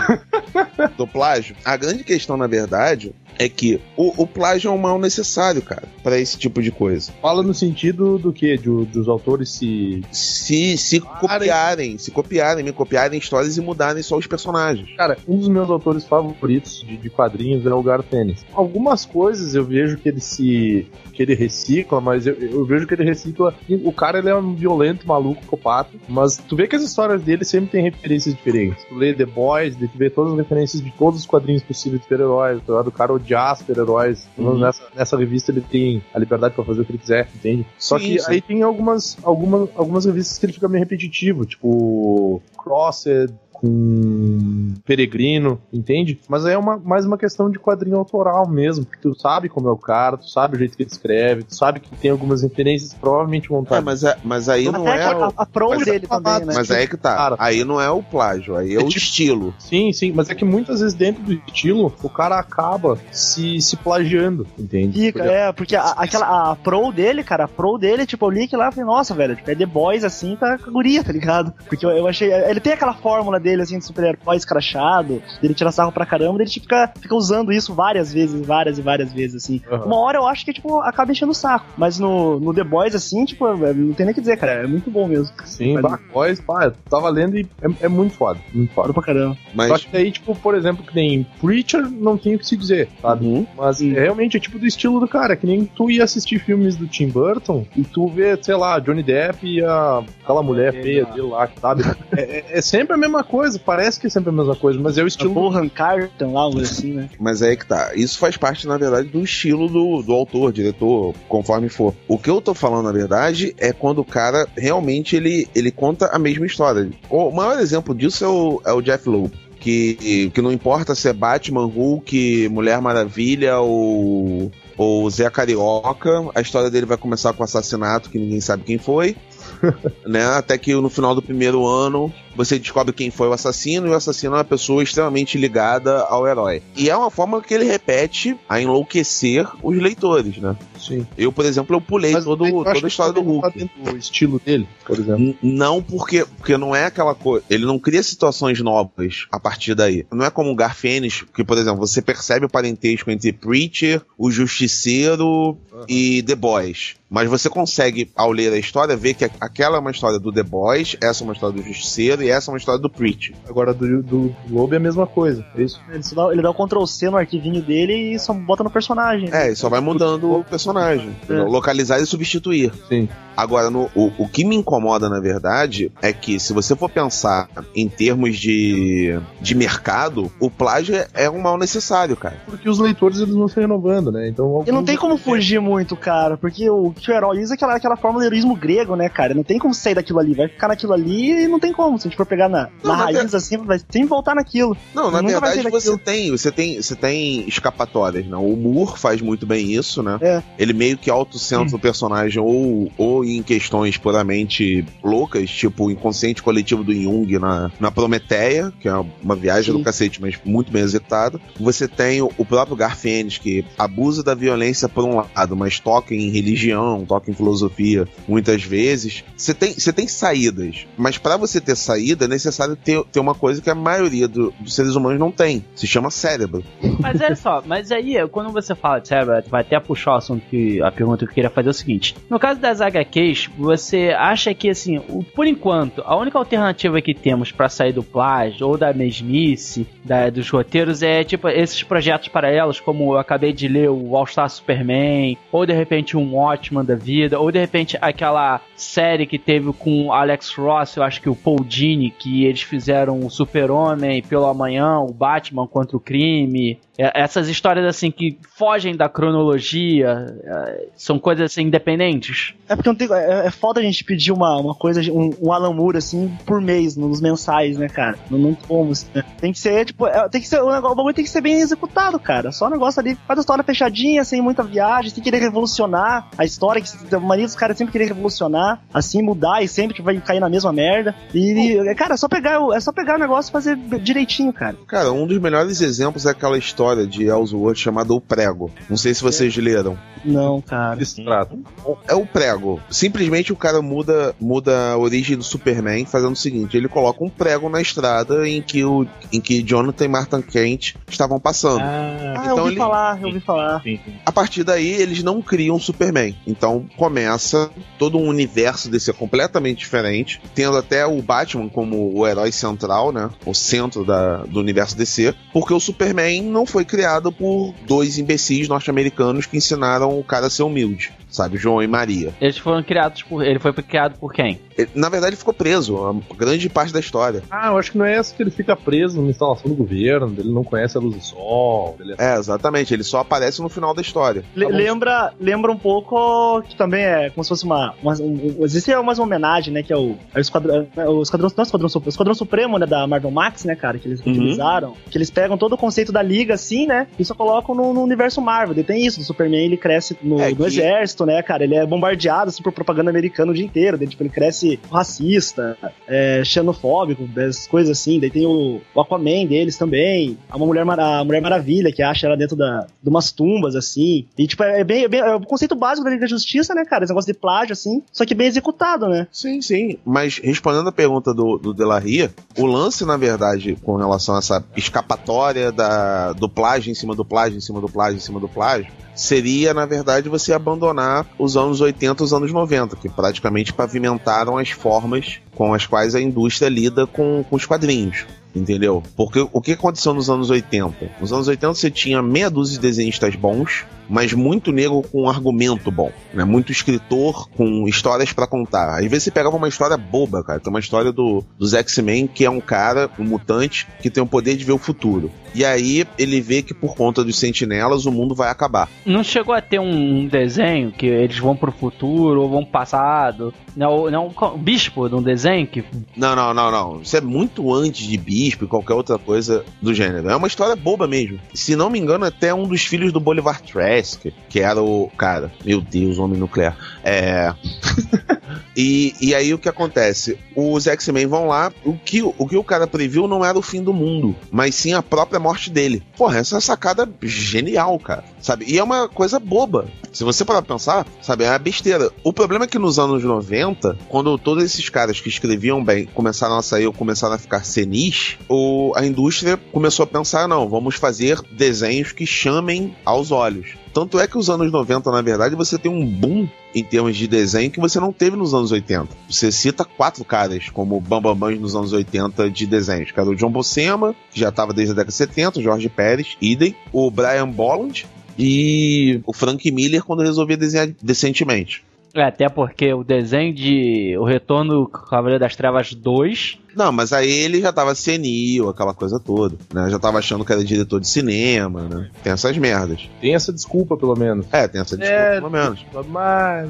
do plágio, a grande questão, na verdade, é que o, o plágio é um mal necessário, cara, pra esse tipo de coisa. Fala no sentido do que? De, dos autores se. Se, se copiarem, se copiarem, me copiarem histórias e mudarem só os personagens. Cara, um dos meus autores favoritos de, de quadrinhos é o Gartenis. Algumas coisas eu vejo que ele se. que ele recicla, mas eu, eu vejo que ele recicla. O cara ele é um violento, maluco, copata, mas tu vê que as histórias dele sempre tem referências diferentes. Tu lê The Boys, tu vê todas as referências de todos os quadrinhos possíveis de super-heróis, tá ligado? o cara super-heróis. Pelo menos Nessa, nessa revista ele tem a liberdade pra fazer o que ele quiser, entende? Só Sim, que sim. aí tem algumas, algumas, algumas revistas que ele fica meio repetitivo, tipo Crossed, com Peregrino, entende? Mas aí é uma, mais uma questão de quadrinho autoral mesmo, porque tu sabe como é o cara, tu sabe o jeito que ele escreve, tu sabe que tem algumas referências provavelmente estar. É, mas, é, mas aí não Até é. a, o- a pro mas- dele também, né? Mas aí que tá. Cara. Aí não é o plágio, aí é, É o tipo- estilo. Sim, sim, mas é que muitas vezes dentro do estilo o cara acaba se, se plagiando, entende? Fica, Porque- é, porque a, aquela a pro dele, cara, a pro dele, tipo, eu li que lá e falei, nossa, velho, tipo, é The Boys assim, tá com a guria, tá ligado? Porque eu, eu achei. Ele tem aquela fórmula dele, assim, de super-herói escrachado, dele tirar sarro pra caramba, ele tipo, fica, fica usando isso várias vezes, várias e várias vezes, assim. Aham. Uma hora eu acho que, tipo, acaba enchendo o saco. Mas no, no The Boys, assim, tipo, é, não tem nem o que dizer, cara, é muito bom mesmo. Sim, Black Boys, pá, eu tava lendo e é, é muito foda, muito foda. Pra caramba. Mas Só que daí, tipo, por exemplo, que nem Preacher, não tem o que se dizer, sabe? Uhum. Mas é, realmente é tipo do estilo do cara, que nem tu ia assistir filmes do Tim Burton e tu vê, sei lá, Johnny Depp e a, aquela mulher feia dele lá, sabe? é, é- é sempre a mesma coisa, parece que é sempre a mesma coisa, mas é o O estilo. Bohan Carton lá, algo assim, né? Mas aí que tá. Isso faz parte, na verdade, do estilo do, do autor, diretor, conforme for. O que eu tô falando, na verdade, é quando o cara realmente ele, ele conta a mesma história. O maior exemplo disso é o, é o Jeff Loeb. Que, que não importa se é Batman, Hulk, Mulher Maravilha ou, ou Zé Carioca, a história dele vai começar com assassinato que ninguém sabe quem foi. né? Até que no final do primeiro ano você descobre quem foi o assassino e o assassino é uma pessoa extremamente ligada ao herói. E é uma forma que ele repete a enlouquecer os leitores, né? Sim. Eu, por exemplo, eu pulei Mas todo, eu toda a história do tá Hulk. dentro do estilo dele, por exemplo. Não porque, porque não é aquela coisa. Ele não cria situações novas a partir daí. Não é como o Garfênis, que, por exemplo, você percebe o parentesco entre Preacher, o Justiceiro e The Boys. Mas você consegue, ao ler a história, ver que aquela é uma história do The Boys, essa é uma história do Justiceiro e essa é uma história do Preacher. Agora do, do Lobo é a mesma coisa, é isso? Ele, dá, ele dá o Ctrl C no arquivinho dele e só bota no personagem. É, e só vai mudando o personagem. entendeu? Localizar e substituir. Sim. Agora, no- o, o que me incomoda, na verdade, é que se você for pensar em termos de, de mercado, o plágio é- é um mal necessário, cara. Porque os leitores eles vão se renovando, né? Então E não tem como fugir muito, cara, porque o que o herói usa é aquela, aquela fórmula do heroísmo grego, né, cara? Não tem como sair daquilo ali, vai ficar naquilo ali e não tem como. Se gente for pegar na, Não, na raiz, assim, vai sempre voltar naquilo. Não, na Nunca verdade você tem, você tem, você tem escapatórias, né? O Moore faz muito bem isso, né? É. Ele meio que autocentra o personagem ou, ou em questões puramente loucas, tipo o inconsciente coletivo do Jung na, na Prometeia, que é uma viagem Sim. do cacete, mas muito bem executada. Você tem o, próprio Garfienes, que abusa da violência por um lado, mas toca em religião, toca em filosofia muitas vezes. Você tem, você tem saídas, mas para você ter saída é necessário ter, ter uma coisa que a maioria do- dos seres humanos não tem. Se chama cérebro. Mas olha só, mas aí, quando você fala de cérebro, vai até puxar o assunto que a pergunta que eu queria fazer é o seguinte: no caso das HQs, você acha que, assim, o- por enquanto, a única alternativa que temos pra sair do plágio ou da mesmice da- dos roteiros é, tipo, esses projetos paralelos, como eu acabei de ler o All Star Superman, ou de repente um Watchman da vida, ou de repente aquela série que teve com Alex Ross, eu acho que o Paul Que eles fizeram o Super-Homem pelo amanhã, o Batman contra o crime. É, Essas histórias assim que fogem da cronologia, é, são coisas assim independentes. É porque não tem, é, é foda a gente pedir uma, uma coisa, um, um Alan Moore, assim, por mês, nos mensais, né, cara? Não, não como, assim, né? Tem que ser, tipo, é, tem que ser, o, negócio, o bagulho tem que ser bem executado, cara. Só o negócio ali, faz a história fechadinha, sem muita viagem, sem querer revolucionar a história, que a maioria dos caras sempre querer revolucionar, assim, mudar e sempre vai cair na mesma merda. E, e, cara, é só pegar, o- é só pegar o negócio e fazer direitinho, cara. Cara, um dos melhores exemplos é aquela história de Ellsworth chamada O Prego. Não sei se vocês leram. Não, cara. Eles tratam. É o prego. Simplesmente o cara muda, muda a origem do Superman fazendo o seguinte: ele coloca um prego na estrada em que, o, em que Jonathan e Martha Kent estavam passando. Ah, Então eu ouvi ele- falar, eu ouvi falar. A partir daí, eles não criam Superman. Então começa todo um universo desse completamente diferente, tendo até o Batman como o herói central, né? O centro da, do universo DC, porque o Superman não foi criado por dois imbecis norte-americanos que ensinaram o cara a ser humilde, sabe? João e Maria. Eles foram criados por. Ele foi criado por quem? Ele- na verdade, ele ficou preso a grande parte da história. Ah, eu acho que não é essa que ele fica preso numa instalação do governo, ele não conhece a luz do sol. Ele é... É, exatamente. Ele só aparece no final da história. Tá bom. lembra, lembra um pouco que também é como se fosse uma. uma um, um- existe mais uma homenagem, né? Que é o, é o Esquadrão. é o Esquadrão, não é Esquadrão, Supremo, o Esquadrão Supremo, né? Da Marvel Max, né, cara? Que eles Uhum. utilizaram. Que eles pegam todo o conceito da liga, assim, né? E só colocam no, no universo Marvel. E tem isso, o Superman ele cresce no, É no que- exército, né, cara? Ele é bombardeado assim, por propaganda americana o dia inteiro. Daí, tipo, ele cresce racista, é, xenofóbico, essas coisas assim. Daí tem o, o Aquaman deles também. A uma mulher, a mulher Maravilha, que acha ela dentro da, de umas tumbas, assim. E, tipo, é bem, é bem- é o conceito básico da Liga da Justiça, né, cara? Esse negócio de plágio, assim. Só que bem executado, né? Sim, sim. Mas respondendo a pergunta do, do Delarria, o lance, na verdade, com relação a essa escapatória da, do plágio em cima do plágio, em cima do plágio, em cima do plágio, seria, na verdade, você abandonar os anos 80 os anos 90, que praticamente pavimentaram as formas com as quais a indústria lida com, com os quadrinhos. Entendeu? Porque o que aconteceu nos anos 80? Nos anos 80 você tinha meia dúzia de desenhistas bons, mas muito negro com um argumento bom, né? Muito escritor com histórias pra contar. Às vezes você pegava uma história boba, cara. Tem uma história do, dos X-Men que é um cara, um mutante, que tem o poder de ver o futuro. E aí ele vê que por conta dos sentinelas o mundo vai acabar. Não chegou a ter um desenho que eles vão pro futuro ou vão pro passado? Não, não, o bispo de um desenho que. Não, não, não, não. Isso é muito antes de Bispo e qualquer outra coisa do gênero. É uma história boba mesmo. Se não me engano, até um dos filhos do Bolivar Trask, que era o. Cara, meu Deus, homem nuclear. É. E, e aí o que acontece? Os X-Men vão lá, o que, o que o cara previu não era o fim do mundo, mas sim a própria morte dele. Porra, essa é uma sacada genial, cara. Sabe? E é uma coisa boba. Se você parar pra pensar, sabe, é uma besteira. O problema é que nos anos 90, quando todos esses caras que escreviam bem começaram a sair ou começaram a ficar senis, o, a indústria começou a pensar, não, vamos fazer desenhos que chamem aos olhos. Tanto é que os anos 90, na verdade, você tem um boom em termos de desenho que você não teve nos anos 80. Você cita quatro caras como Bambambãs nos anos 80 de desenhos, que era o John Buscema, que já estava desde a década de 70, o Jorge Pérez, idem, o Brian Bolland e o Frank Miller quando resolvia desenhar decentemente. É, até porque o desenho de O Retorno do Cavaleiro das Trevas 2 Não, mas aí ele já tava senil, aquela coisa toda, né? Já tava achando que era diretor de cinema, né? Tem essas merdas. Tem essa desculpa, pelo menos. É, tem essa desculpa, pelo menos. Mas...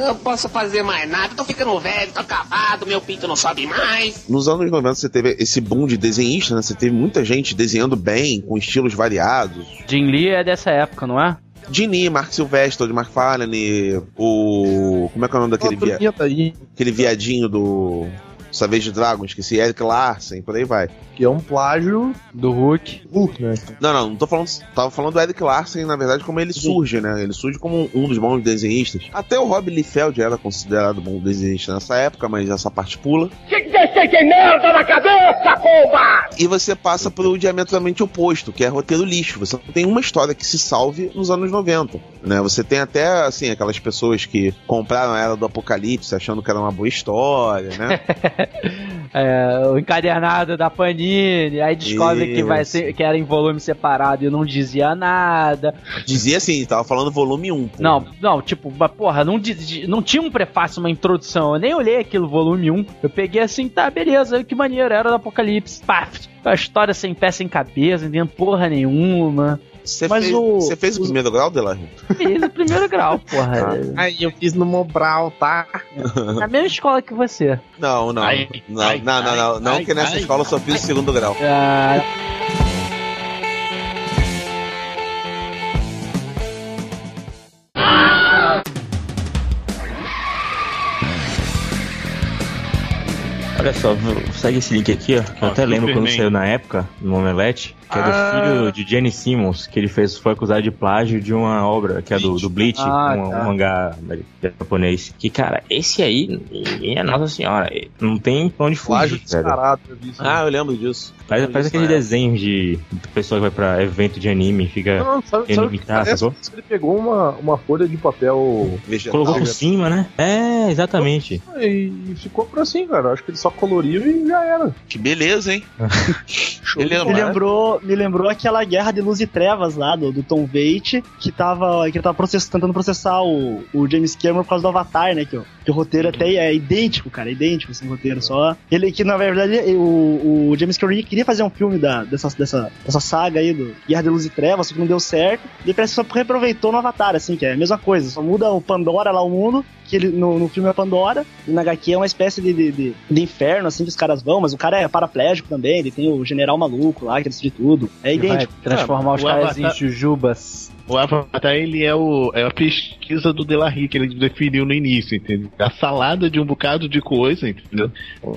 Eu não posso fazer mais nada, tô ficando velho, tô acabado, meu pinto não sobe mais. Nos anos 90 você teve esse boom de desenhista, né? Você teve muita gente desenhando bem, com estilos variados. Jim Lee é dessa época, não é? Dini, Mark Silvestre, de McFarlane, o. Como é que é o nome daquele via... Aquele viadinho do. Savage Dragon, esqueci, Eric Larsen, por aí vai. Que é um plágio do Hulk. Hulk, né? Não, não, não tô falando. Tava falando do Eric Larsen, na verdade, como ele surge, né? Ele surge como um dos bons desenhistas. Até o Rob Liefeld era considerado bom desenhista nessa época, mas essa parte pula. Que que você tem merda na cabeça, pomba? E você passa pro diametralmente oposto, que é roteiro lixo. Você não tem uma história que se salve nos anos 90. Né? Você tem até, assim, aquelas pessoas que compraram a Era do Apocalipse achando que era uma boa história, né? É, o encadernado da Panini, aí descobre que vai ser que era em volume separado e não dizia nada. Dizia assim, tava falando volume 1. Pô. Não, não, tipo, mas, porra, não, diz- não tinha um prefácio, uma introdução. Eu nem olhei aquilo, volume 1. Eu peguei assim, tá, beleza, que maneiro, era do Apocalipse. Pá, a história sem pé, sem cabeça, não tem porra nenhuma. Você fez, o- você fez o primeiro grau, Delarry? Fiz o primeiro grau, porra. Aí eu fiz no Mobral, tá? Na mesma escola que você. Não, não. Ai, não, ai, não, não, não, ai, não, ai, que nessa ai, escola eu só fiz o segundo grau. Ah, Olha só, segue esse link aqui, ó. Que eu Ó, até lembro quando saiu na época, no Omelete, que é do Ah. filho de Jenny Simmons, que ele fez, foi acusado de plágio de uma obra, que é do, do Bleach, Ah, um, tá. um mangá japonês. Que, cara, esse aí, minha nossa senhora, não tem pra onde Plágio fugir, velho. descarado, eu vi isso. Ah, eu lembro disso. Faz, faz aquele desenho de, pessoa que vai pra evento de anime e fica Não, não, sabe, sabe que imitar, parece? que ele pegou uma, uma folha de papel Vegetal. Colocou por cima, né? É, exatamente. e, e ficou por assim, cara. Acho que ele só coloriu e já era. Que beleza, hein? Show Ele Me lembrou, me lembrou aquela guerra de luz e trevas lá do, do Tom Waite, que tava, que ele tava process- tentando processar o, o James Cameron por causa do Avatar, né? Que, o- que o roteiro até é idêntico, cara, é idêntico esse roteiro. Só. Ele que na verdade o, o James Cameron queria fazer um filme da, dessa, dessa, dessa saga aí do Guerra de Luz e Trevas, só que não deu certo. E parece que só reaproveitou no Avatar, assim, que é a mesma coisa. Só muda o Pandora lá, o mundo, que ele, no, no filme é Pandora, e na HQ é uma espécie de, de, de, de inferno, assim, que os caras vão, mas o cara é paraplégico também, ele tem o general maluco lá, que decide tudo. É vai idêntico. transformar os o caras Avatar- em jujubas. O Avatar, ele é, o, é a pesquisa do Delarry que ele definiu no início, entendeu? A salada de um bocado de coisa, entendeu?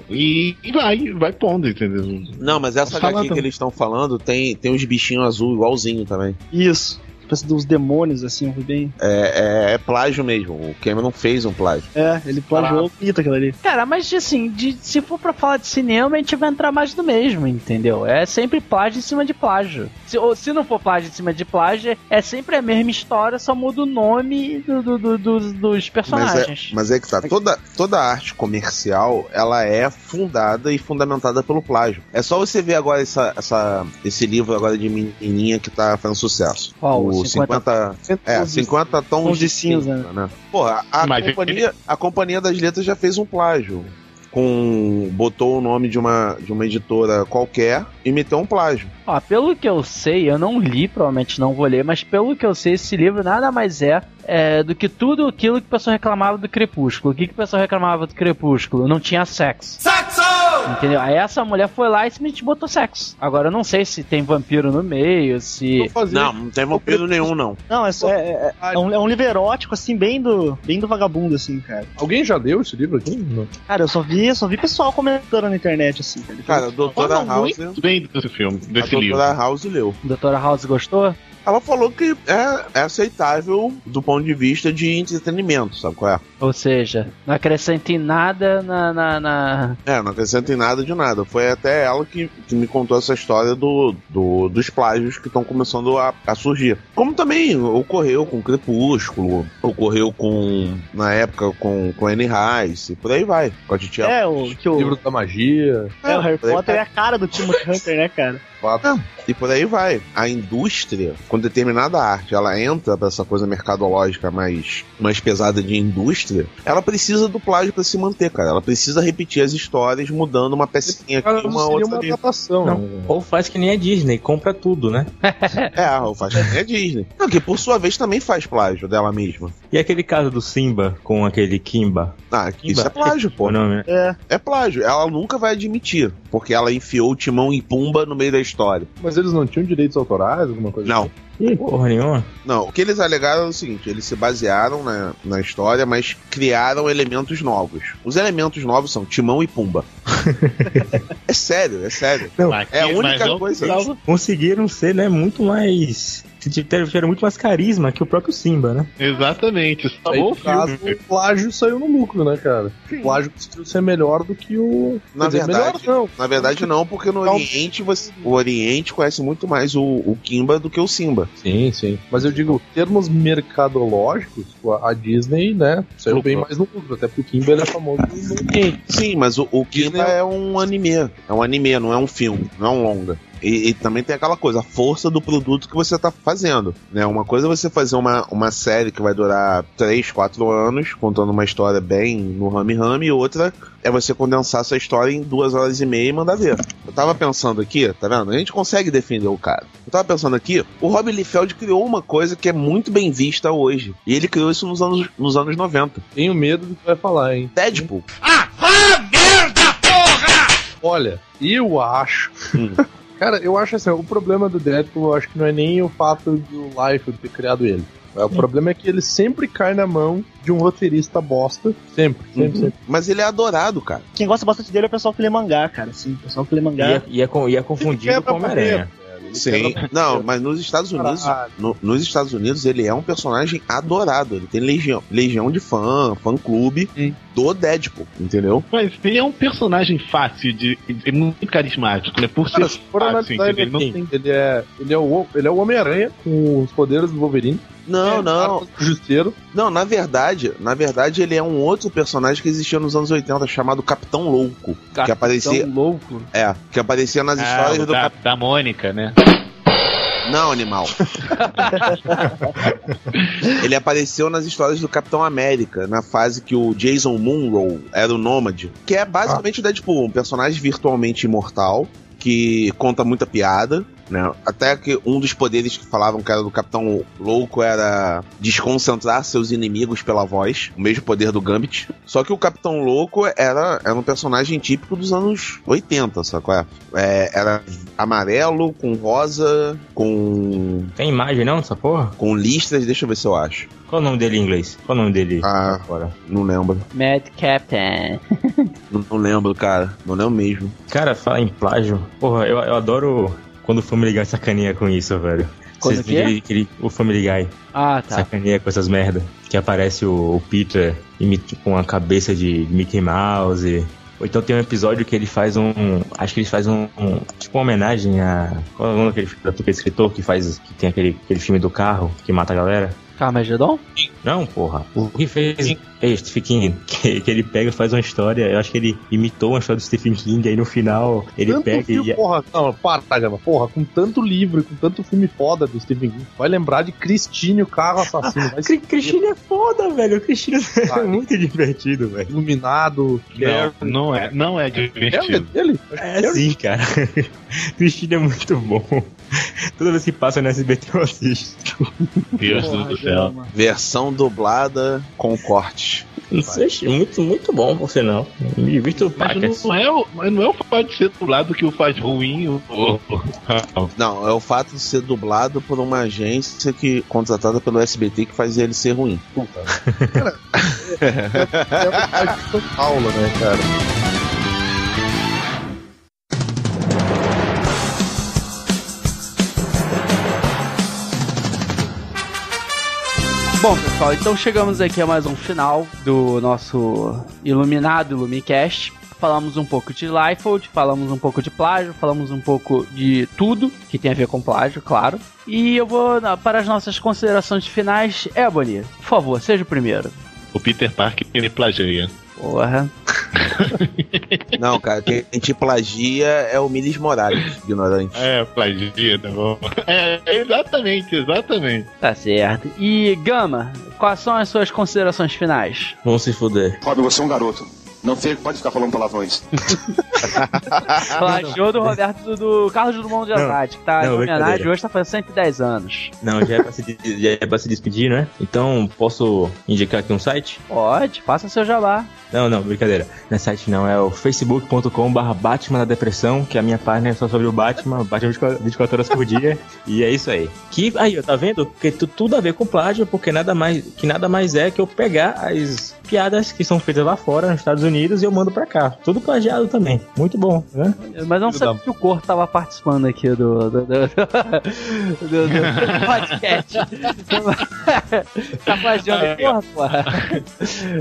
E, e vai, vai pondo, entendeu? Não, mas essa HQ que eles estão falando tem, tem uns bichinhos azul igualzinho também. Isso. Espécie dos demônios, assim, foi bem. É, é, é plágio mesmo. O Cameron fez um plágio. É, ele plagiou bonito aquilo ali. Cara, mas assim, de- se for pra falar de cinema, a gente vai entrar mais do mesmo, entendeu? É sempre plágio em cima de plágio. Se, ou se não for plágio em cima de plágio, é sempre a mesma história, só muda o nome do- do- do- dos, dos Mas é, personagens. mas é que tá. Toda, toda arte comercial, ela é fundada e fundamentada pelo plágio. É só você ver agora essa, essa, esse livro agora de menininha que tá fazendo sucesso. Qual? O 50... 50 É, 50 tons, tons de cinza, né? Porra, a Mas companhia, a companhia das letras já fez um plágio. Com. botou o nome de uma, de uma editora qualquer e meteu um plágio. Ó, pelo que eu sei, eu não li, provavelmente não vou ler, mas pelo que eu sei, esse livro nada mais é, é, do que tudo aquilo que o pessoal reclamava do Crepúsculo. O que, que o pessoal reclamava do Crepúsculo? Não tinha sexo. Saxo! Entendeu? Aí essa mulher foi lá e simplesmente botou sexo. Agora eu não sei se tem vampiro no meio, se. Não, não tem vampiro nenhum, não. Não, é, só- é, é- é um, é um livro erótico, assim, bem do, bem do vagabundo, assim, cara. Alguém já deu esse livro aqui? Não. Cara, eu só vi, eu só vi pessoal comentando na internet, assim. Cara, Cara, a doutora House. muito bem desse filme, A desse livro. doutora House leu. Doutora House gostou? Ela falou que é, é aceitável do ponto de vista de entretenimento, sabe qual é? Ou seja, não acrescente nada na. na, na- É, não acrescenta em nada de nada. Foi até ela que, que me contou essa história do, do- dos plágios que estão começando a, a surgir. Como também ocorreu com Crepúsculo, ocorreu com, na época, com, com Anne Rice, por aí vai. Com a Titia É, o que o, Livro da magia. é, o Harry aí Potter é vai. a cara do Timothy Hunter, né, cara? Fato. E por aí vai. A indústria, com determinada arte, ela entra pra essa coisa mercadológica mais, mais pesada de indústria, ela precisa do plágio pra se manter, cara. Ela precisa repetir as histórias, mudando uma pecinha aqui, não uma outra uma ali. adaptação. Não. Ou faz que nem a Disney, compra tudo, né? É, o faz que nem a Disney. Não, que por sua vez também faz plágio dela mesma. E aquele caso do Simba com aquele Kimba? Ah, isso é plágio, pô. Nome, né? É. É plágio. Ela nunca vai admitir, porque ela enfiou o Timão e Pumba no meio da história. Mas eles não tinham direitos autorais, alguma coisa Não. assim? Ih, porra nenhuma. Não, o que eles alegaram é o seguinte: eles se basearam na, na história, mas criaram elementos novos. Os elementos novos são Timão e Pumba. é sério, é sério. Mas É a única mas não coisa. precisava- Conseguiram ser, né, muito mais. Tiveram muito mais carisma que o próprio Simba, né? Exatamente. Só Aí, bom no caso, filme. o plágio saiu no lucro, né, cara? O plágio conseguiu ser melhor do que o. Na dizer, verdade, melhor não. Na verdade, não, porque no Não. Oriente você, o Oriente conhece muito mais o, o Kimba do que o Simba. Sim, sim. Mas eu digo, termos mercadológicos, a Disney, né, saiu bem mais no lucro, até porque o Kimba ele é famoso no Oriente. Sim, mas o, o Kimba É um anime. É um anime, não é um filme, não é um longa. E, e também tem aquela coisa, a força do produto que você tá fazendo. Né? Uma coisa é você fazer uma, uma série que vai durar 3, 4 anos, contando uma história bem no rame rame, e outra é você condensar essa história em duas horas e meia e mandar ver. Eu tava pensando aqui, tá vendo? A gente consegue defender o cara. Eu tava pensando aqui, o Rob Liefeld criou uma coisa que é muito bem vista hoje. E ele criou isso nos anos, nos anos 90. Tenho medo do que vai falar, hein? Deadpool. Olha, eu acho. Hum. Cara, eu acho assim, o problema do Deadpool, eu acho que não é nem o fato do Life ter criado ele. É, O problema é que ele sempre cai na mão de um roteirista bosta. Sempre, sempre, Uhum. sempre. Mas ele é adorado, cara. Quem gosta bastante dele é o pessoal que lê mangá, cara. Assim, o pessoal que lê mangá. Ia, ia, com- ia confundido com o Sim. Não, mas nos Estados Unidos, no- nos Estados Unidos ele é um personagem adorado. Ele tem legião, legião de fã, fã clube do Deadpool, entendeu? Mas ele é um personagem fácil de. é muito carismático, né? Por Cara, ser fácil, ele, entendeu? Ele não tem. ele é, ele é o, ele é o Homem-Aranha com os poderes do Wolverine. Não, É, não. Justeiro. Não, na verdade, na verdade ele é um outro personagem que existia nos anos 80 chamado Capitão Louco, que aparecia, louco. é, que aparecia nas Ah, histórias o do da, Cap... da Mônica, né? Não, animal. ele apareceu nas histórias do Capitão América, na fase que o Jason Monroe era o Nômade, que é basicamente o Deadpool, um personagem virtualmente imortal que conta muita piada, né? Até que um dos poderes que falavam que era do Capitão Louco era desconcentrar seus inimigos pela voz, o mesmo poder do Gambit. Só que o Capitão Louco era, era um personagem típico dos anos 80, sabe qual é? É, Era amarelo, com rosa, com, Tem imagem não dessa porra? com listras, deixa eu ver se eu acho. Qual o nome dele em inglês? Qual o nome dele? Ah, Fora. não lembro. Mad Captain. Não, não lembro, cara. Não lembro mesmo. Cara, fala em plágio. Porra, eu, eu adoro quando o Family Guy sacaneia com isso, velho. Quando Vocês quê? viram aquele- o Family Guy Ah, tá. sacaneia com essas merda. Que aparece o, o Peter com a cabeça de Mickey Mouse. Ou então tem um episódio que ele faz um. Acho que ele faz um. um- tipo uma homenagem a. Qual é o nome daquele daquele escritor que faz. que tem aquele, aquele filme do carro que mata a galera? Carmageddon? Não, porra. O que fez é Stephen King, que, que ele pega e faz uma história. Eu acho que ele imitou uma história do Stephen King, aí no final ele tanto pega filme, e. porra, não, para, Gama, porra, com tanto livro e com tanto filme foda do Stephen King, vai lembrar de Cristine, o carro assassino. Vai Cri- Cristina é foda, velho. Cristina é muito divertido, velho. Iluminado, Não, não é, não é É divertido. dele? É sim, cara. Cristina é muito bom. Toda vez que passa no SBT eu assisto. Deus do céu. Versão dublada com cortes. Ixi, muito, muito bom, por sinal. Me divirto Mas pacas. não é, o, mas não é o fato de ser dublado que o faz ruim. Não, é o fato de ser dublado por uma agência que contratada pelo SBT que faz ele ser ruim. É vontade de São Paulo, né, cara? Bom, pessoal, então chegamos aqui a mais um final do nosso iluminado Lumicast. Falamos um pouco de Liefeld, falamos um pouco de plágio, falamos um pouco de tudo que tem a ver com plágio, claro. E eu vou para as nossas considerações finais. Ebony, por favor, seja o primeiro. o Peter Parker ele plageia. Porra. Não, cara, quem te plagia é o Miles Morales, ignorante. É, plagia, tá bom. É, exatamente, exatamente. Tá certo. E Gama, quais são as suas considerações finais? Vamos se fuder. Fábio, você é um garoto. Não fica- pode ficar falando palavrões. Plagiou do Roberto do, do Carlos Drummond de Andrade, que tá não, em homenagem hoje, tá fazendo 110 anos. Não, já é, pra se, de- já é pra se despedir, não é? Então, posso indicar aqui um site? Pode, faça seu jabá. Não, não, brincadeira. Não é site não, é o facebook.com barra Batman da Depressão, que a minha página é só sobre o Batman, Batman 24 24 horas por dia, e é isso aí. Que, aí, ó, tá vendo? Que tu- tudo a ver com plágio, porque nada mais, que nada mais é que eu pegar as piadas que são feitas lá fora, nos Estados Unidos, e eu mando pra cá. Tudo plagiado também. Muito bom, né? Mas não sabia que o Corto tava participando aqui do, do, do, do- do- do podcast. tá plagiando o Corto, porra?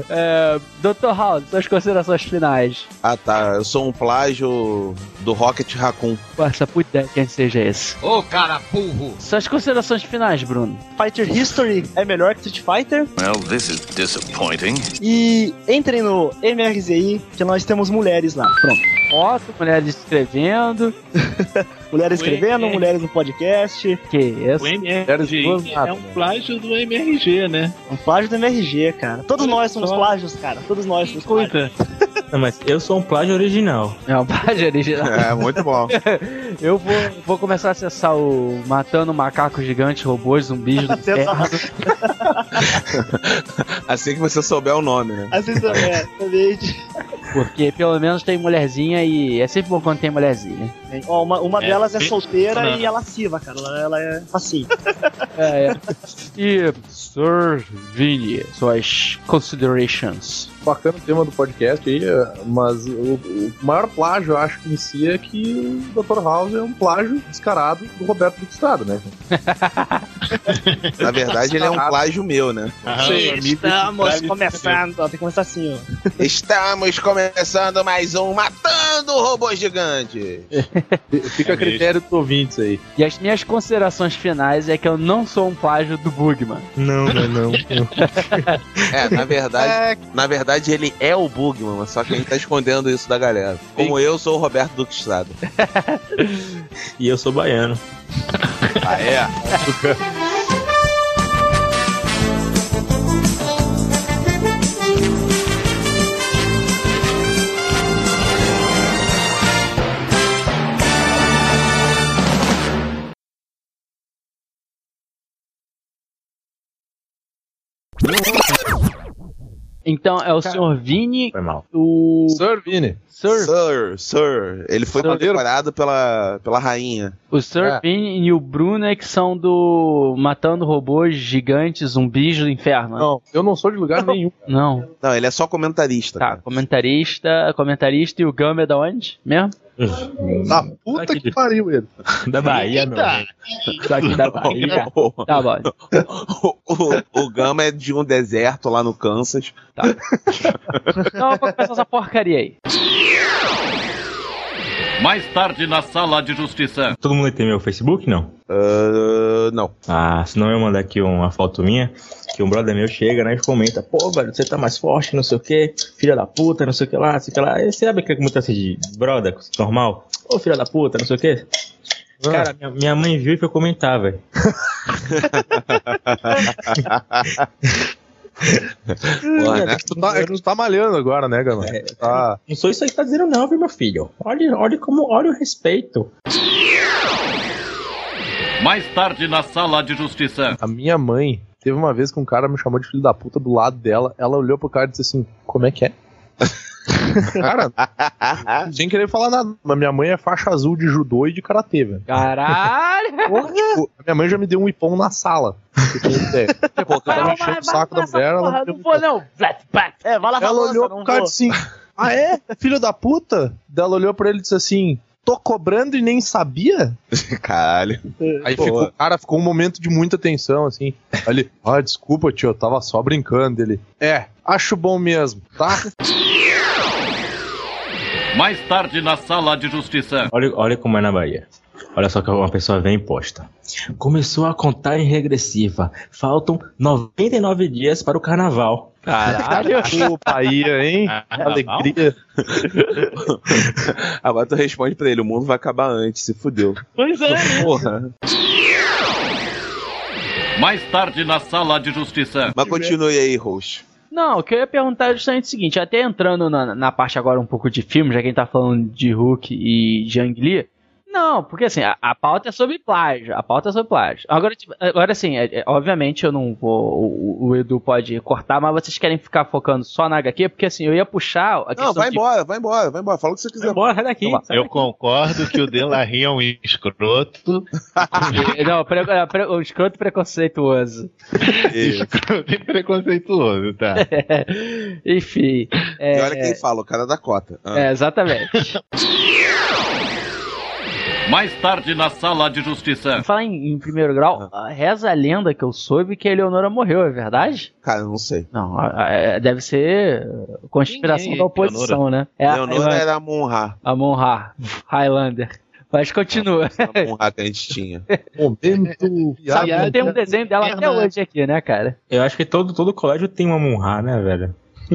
É, Dr. House, suas considerações finais. Ah tá, eu sou um plágio do Rocket Raccoon. Essa puta ideia quem seja esse. Ô, cara burro! Suas considerações finais, Bruno. Fighter History é melhor que Street Fighter. Well, this is disappointing. E entrem no MRZI, que nós temos mulheres lá. Pronto. Foto, mulheres escrevendo. Mulheres escrevendo, MR. mulheres no podcast. Que isso? O MRG é um plágio do MRG, né? Um plágio do MRG, cara. Todos Olha nós somos só. plágios, cara. Todos nós somos plágios. Não, mas eu sou um plágio original. É um plágio original. É, muito bom. Eu vou, vou começar a acessar o Matando Macacos Gigantes, Robôs, Zumbis do Inferno. Assim que você souber o nome, né? Assim também, é, exatamente. Porque pelo menos tem mulherzinha e é sempre bom quando tem mulherzinha. Ó, uma, uma É, delas é solteira não. e ela lasciva, cara. Ela, ela é facinho. É, é. E Sir Vini, suas considerations. Bacana o tema do podcast aí, é, mas o, o maior plágio, eu acho que em si, é que o Dr. House é um plágio descarado do Roberto do Estado, né? Na verdade, ele é um plágio meu, né? Estamos começando. Ó, tem que começar assim, ó. Estamos começando mais um Matando Robô Gigante. Fica a critério dos ouvintes aí. E as minhas considerações finais é que eu não sou um plágio do Bugman. Não, não, não. É, na verdade, na verdade ele é o Bugman, mas só que a gente tá escondendo isso da galera. Como eu sou o Roberto Duque Estrada. e eu sou baiano. Ah, é? Então é o Sr. Vini, Foi mal. o Sir Vini. Sir, Sir, Sir. Ele foi Sir. condecorado pela, pela rainha. o Sir É. Vini e o Bruno é que são do Matando Robôs Gigantes, Zumbis do Inferno. Não, eu não sou de lugar nenhum. Não. Não, ele é só comentarista. Tá, cara. comentarista, comentarista e o Gama é da onde? Mesmo? Da puta que pariu ele. Da Bahia, amigo. Daqui da Bahia. Tá bom. O, o, o Gama é de um deserto lá no Kansas. Então eu vou começar essa porcaria aí. Mais tarde na sala de justiça. Todo mundo tem meu Facebook, não? Ah, não. Ah, senão eu mandar aqui uma foto minha, que um brother meu chega, né, e comenta, pô, velho, você tá mais forte, não sei o que, filha da puta, não sei o que lá, não sei o que lá. Você sabe que é muito assim de brother, normal? Ô, filha da puta, não sei o que. Cara, minha, minha mãe viu e foi comentar, velho. Porra, né? Tu tá, é que tu tá malhando agora, né, Gama? Tá. Não sou isso aí que tá dizendo não, viu, meu filho? Olha, olha como, olha o respeito. Mais tarde na sala de justiça. A minha mãe Teve uma vez que um cara me chamou de filho da puta do lado dela, ela olhou pro cara e disse assim, como é que é? cara, sem querer falar nada, mas minha mãe é faixa azul de judô e de karatê, velho. Caralho! Porra, tipo, minha mãe já me deu um ipom na sala. Você tem ideia. Pô, eu tava enchendo o saco da mulher, ela deu um Não vou não. É, vai lá Ela olhou pro cara assim: Ah, é? Filho da puta? Daí ela olhou pra ele e disse assim: Tô cobrando e nem sabia? Caralho. Aí Pô. ficou, cara, ficou um momento de muita tensão, assim. Aí ele, ah, desculpa, tio, eu tava só brincando. Ele, é, acho bom mesmo, tá? Mais tarde na sala de justiça. Olha, olha como é na Bahia. Olha só que uma pessoa vem imposta. Começou a contagem regressiva. Faltam 99 dias para o carnaval. Caralho. Ô, Bahia, hein? Alegria. Agora tu responde pra ele: o mundo vai acabar antes, se fudeu. Pois é. né? Porra. Mais tarde na sala de justiça. Mas continue aí, host. Não, o que eu ia perguntar é justamente o seguinte, até entrando na, na parte agora um pouco de filme, já que a gente tá falando de Hulk e Jang Lee. Não, porque assim, a, a pauta é sobre plágio. A pauta é sobre plágio. Agora, tipo, agora assim, é- é- obviamente eu não vou. O, o Edu pode cortar, mas vocês querem ficar focando só na HQ, porque assim, eu ia puxar a questão Não, vai de- embora, vai embora, vai embora. Fala o que você quiser. Bora, sai daqui. Eu daqui. concordo que o Delarry é um escroto. Não, pre, é, pre, o escroto preconceituoso. escroto e preconceituoso, tá? Enfim. É, E olha quem fala, o cara da cota. Ah. é, exatamente. Mais tarde na sala de justiça. Falar em, em primeiro grau, reza a lenda que eu soube que a Eleonora morreu, é verdade? Cara, eu não sei. Não, a- a- deve ser conspiração é da oposição, né? É a, Leonora é era a Monra. a Monra, Highlander. Mas continua. A Monra que a gente tinha. Momento. Sabe, tem um desenho dela até hoje aqui, né, cara? Eu acho que todo, todo colégio tem uma Munha, né, velho?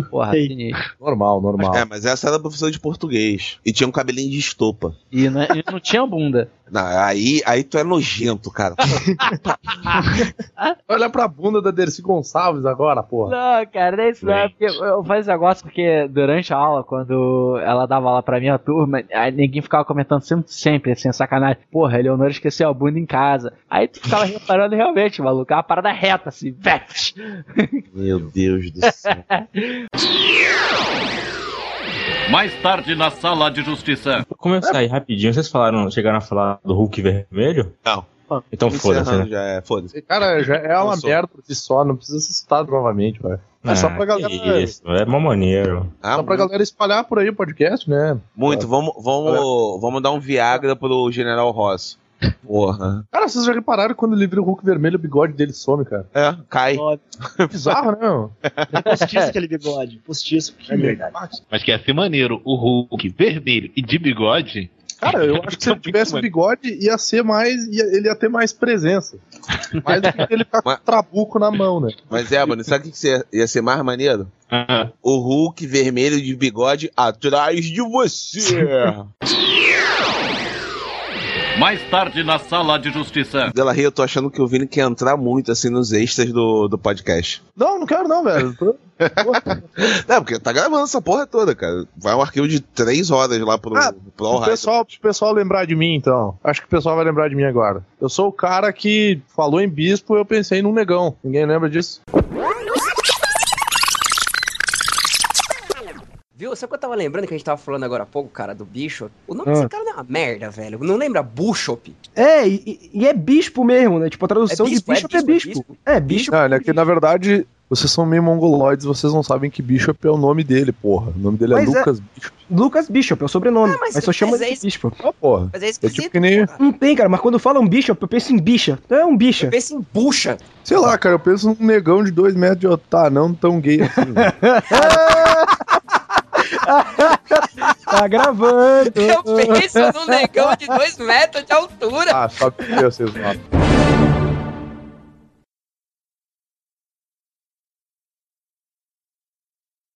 Porra, sinistro. Normal, normal. É, mas essa era professora de português. E tinha um cabelinho de estopa. E não, e não tinha bunda. Não, aí, aí tu é nojento, cara. Olha pra bunda da Dercy Gonçalves agora, porra. Não, cara, não é isso não. é Porque eu faço esse negócio porque durante a aula, quando ela dava aula pra minha turma, aí ninguém ficava comentando sempre, sempre assim, sacanagem. Porra, a Eleonora esqueceu a bunda em casa. Aí tu ficava reparando realmente, maluco, é uma parada reta, assim. Meu Deus do céu. Mais tarde na sala de justiça. Vou começar aí rapidinho. Vocês falaram, chegaram a falar do Hulk vermelho? Não. Então foda-se, né? já é, foda-se. Cara, já é uma merda por si só, não precisa ser citado novamente, velho. É só pra galera. que Isso, é mó maneiro. Ah, Só pra muito, galera espalhar por aí o podcast, né? muito. Vamos, vamos, vamos dar um Viagra pro General Ross. Porra. Cara, vocês já repararam que quando ele vira o Hulk vermelho, o bigode dele some, cara? É, cai. É bizarro, né? meu? Postiço aquele bigode. Postiço. É verdade. Mas que ia ser maneiro o Hulk vermelho e de bigode. Cara, eu acho que se ele tivesse bigode, ia ser mais. Ia, ele ia ter mais presença. Mais do que ele ficar com o trabuco na mão, né? Mas é, mano, sabe o que que ia- ia ser mais maneiro? Ah, O Hulk vermelho de bigode atrás de você. Mais tarde na sala de justiça. Dela Ria, eu tô achando que o Vini quer entrar muito assim nos extras do, do podcast. Não, não quero não, velho. Não, porque tá gravando essa porra toda, cara. Vai um arquivo de três horas lá pro, Ah, pro O pessoal, pro pessoal lembrar de mim, então. Acho que o pessoal vai lembrar de mim agora. Eu sou o cara que falou em bispo eu pensei num negão. Ninguém lembra disso? Viu? Sabe o que eu tava lembrando que a gente tava falando agora há pouco, cara, do Bishop? O nome Ah. desse cara não é uma merda, velho. Não lembra Bishop? É, e, e é bispo mesmo, né? Tipo, a tradução É bispo, de é bishop é bispo, bispo. É, bispo. Não, é que na verdade vocês são meio mongoloides, vocês não sabem que Bishop é o nome dele, porra. O nome dele Mas é é- Lucas Bishop. Lucas Bishop, é o sobrenome. Ah, mas- mas, só chama mas é de bispo. Ah, porra. Mas é É esquisito. tipo que nem. Não tem, cara, mas quando falam bishop, eu penso em bicha. Então é um bicha. Eu penso em bucha. Sei lá, cara, eu penso num negão de dois metros de otário, não tão gay assim. tá gravando. Eu penso num negão de dois metros de altura. ah, só porque vocês notam.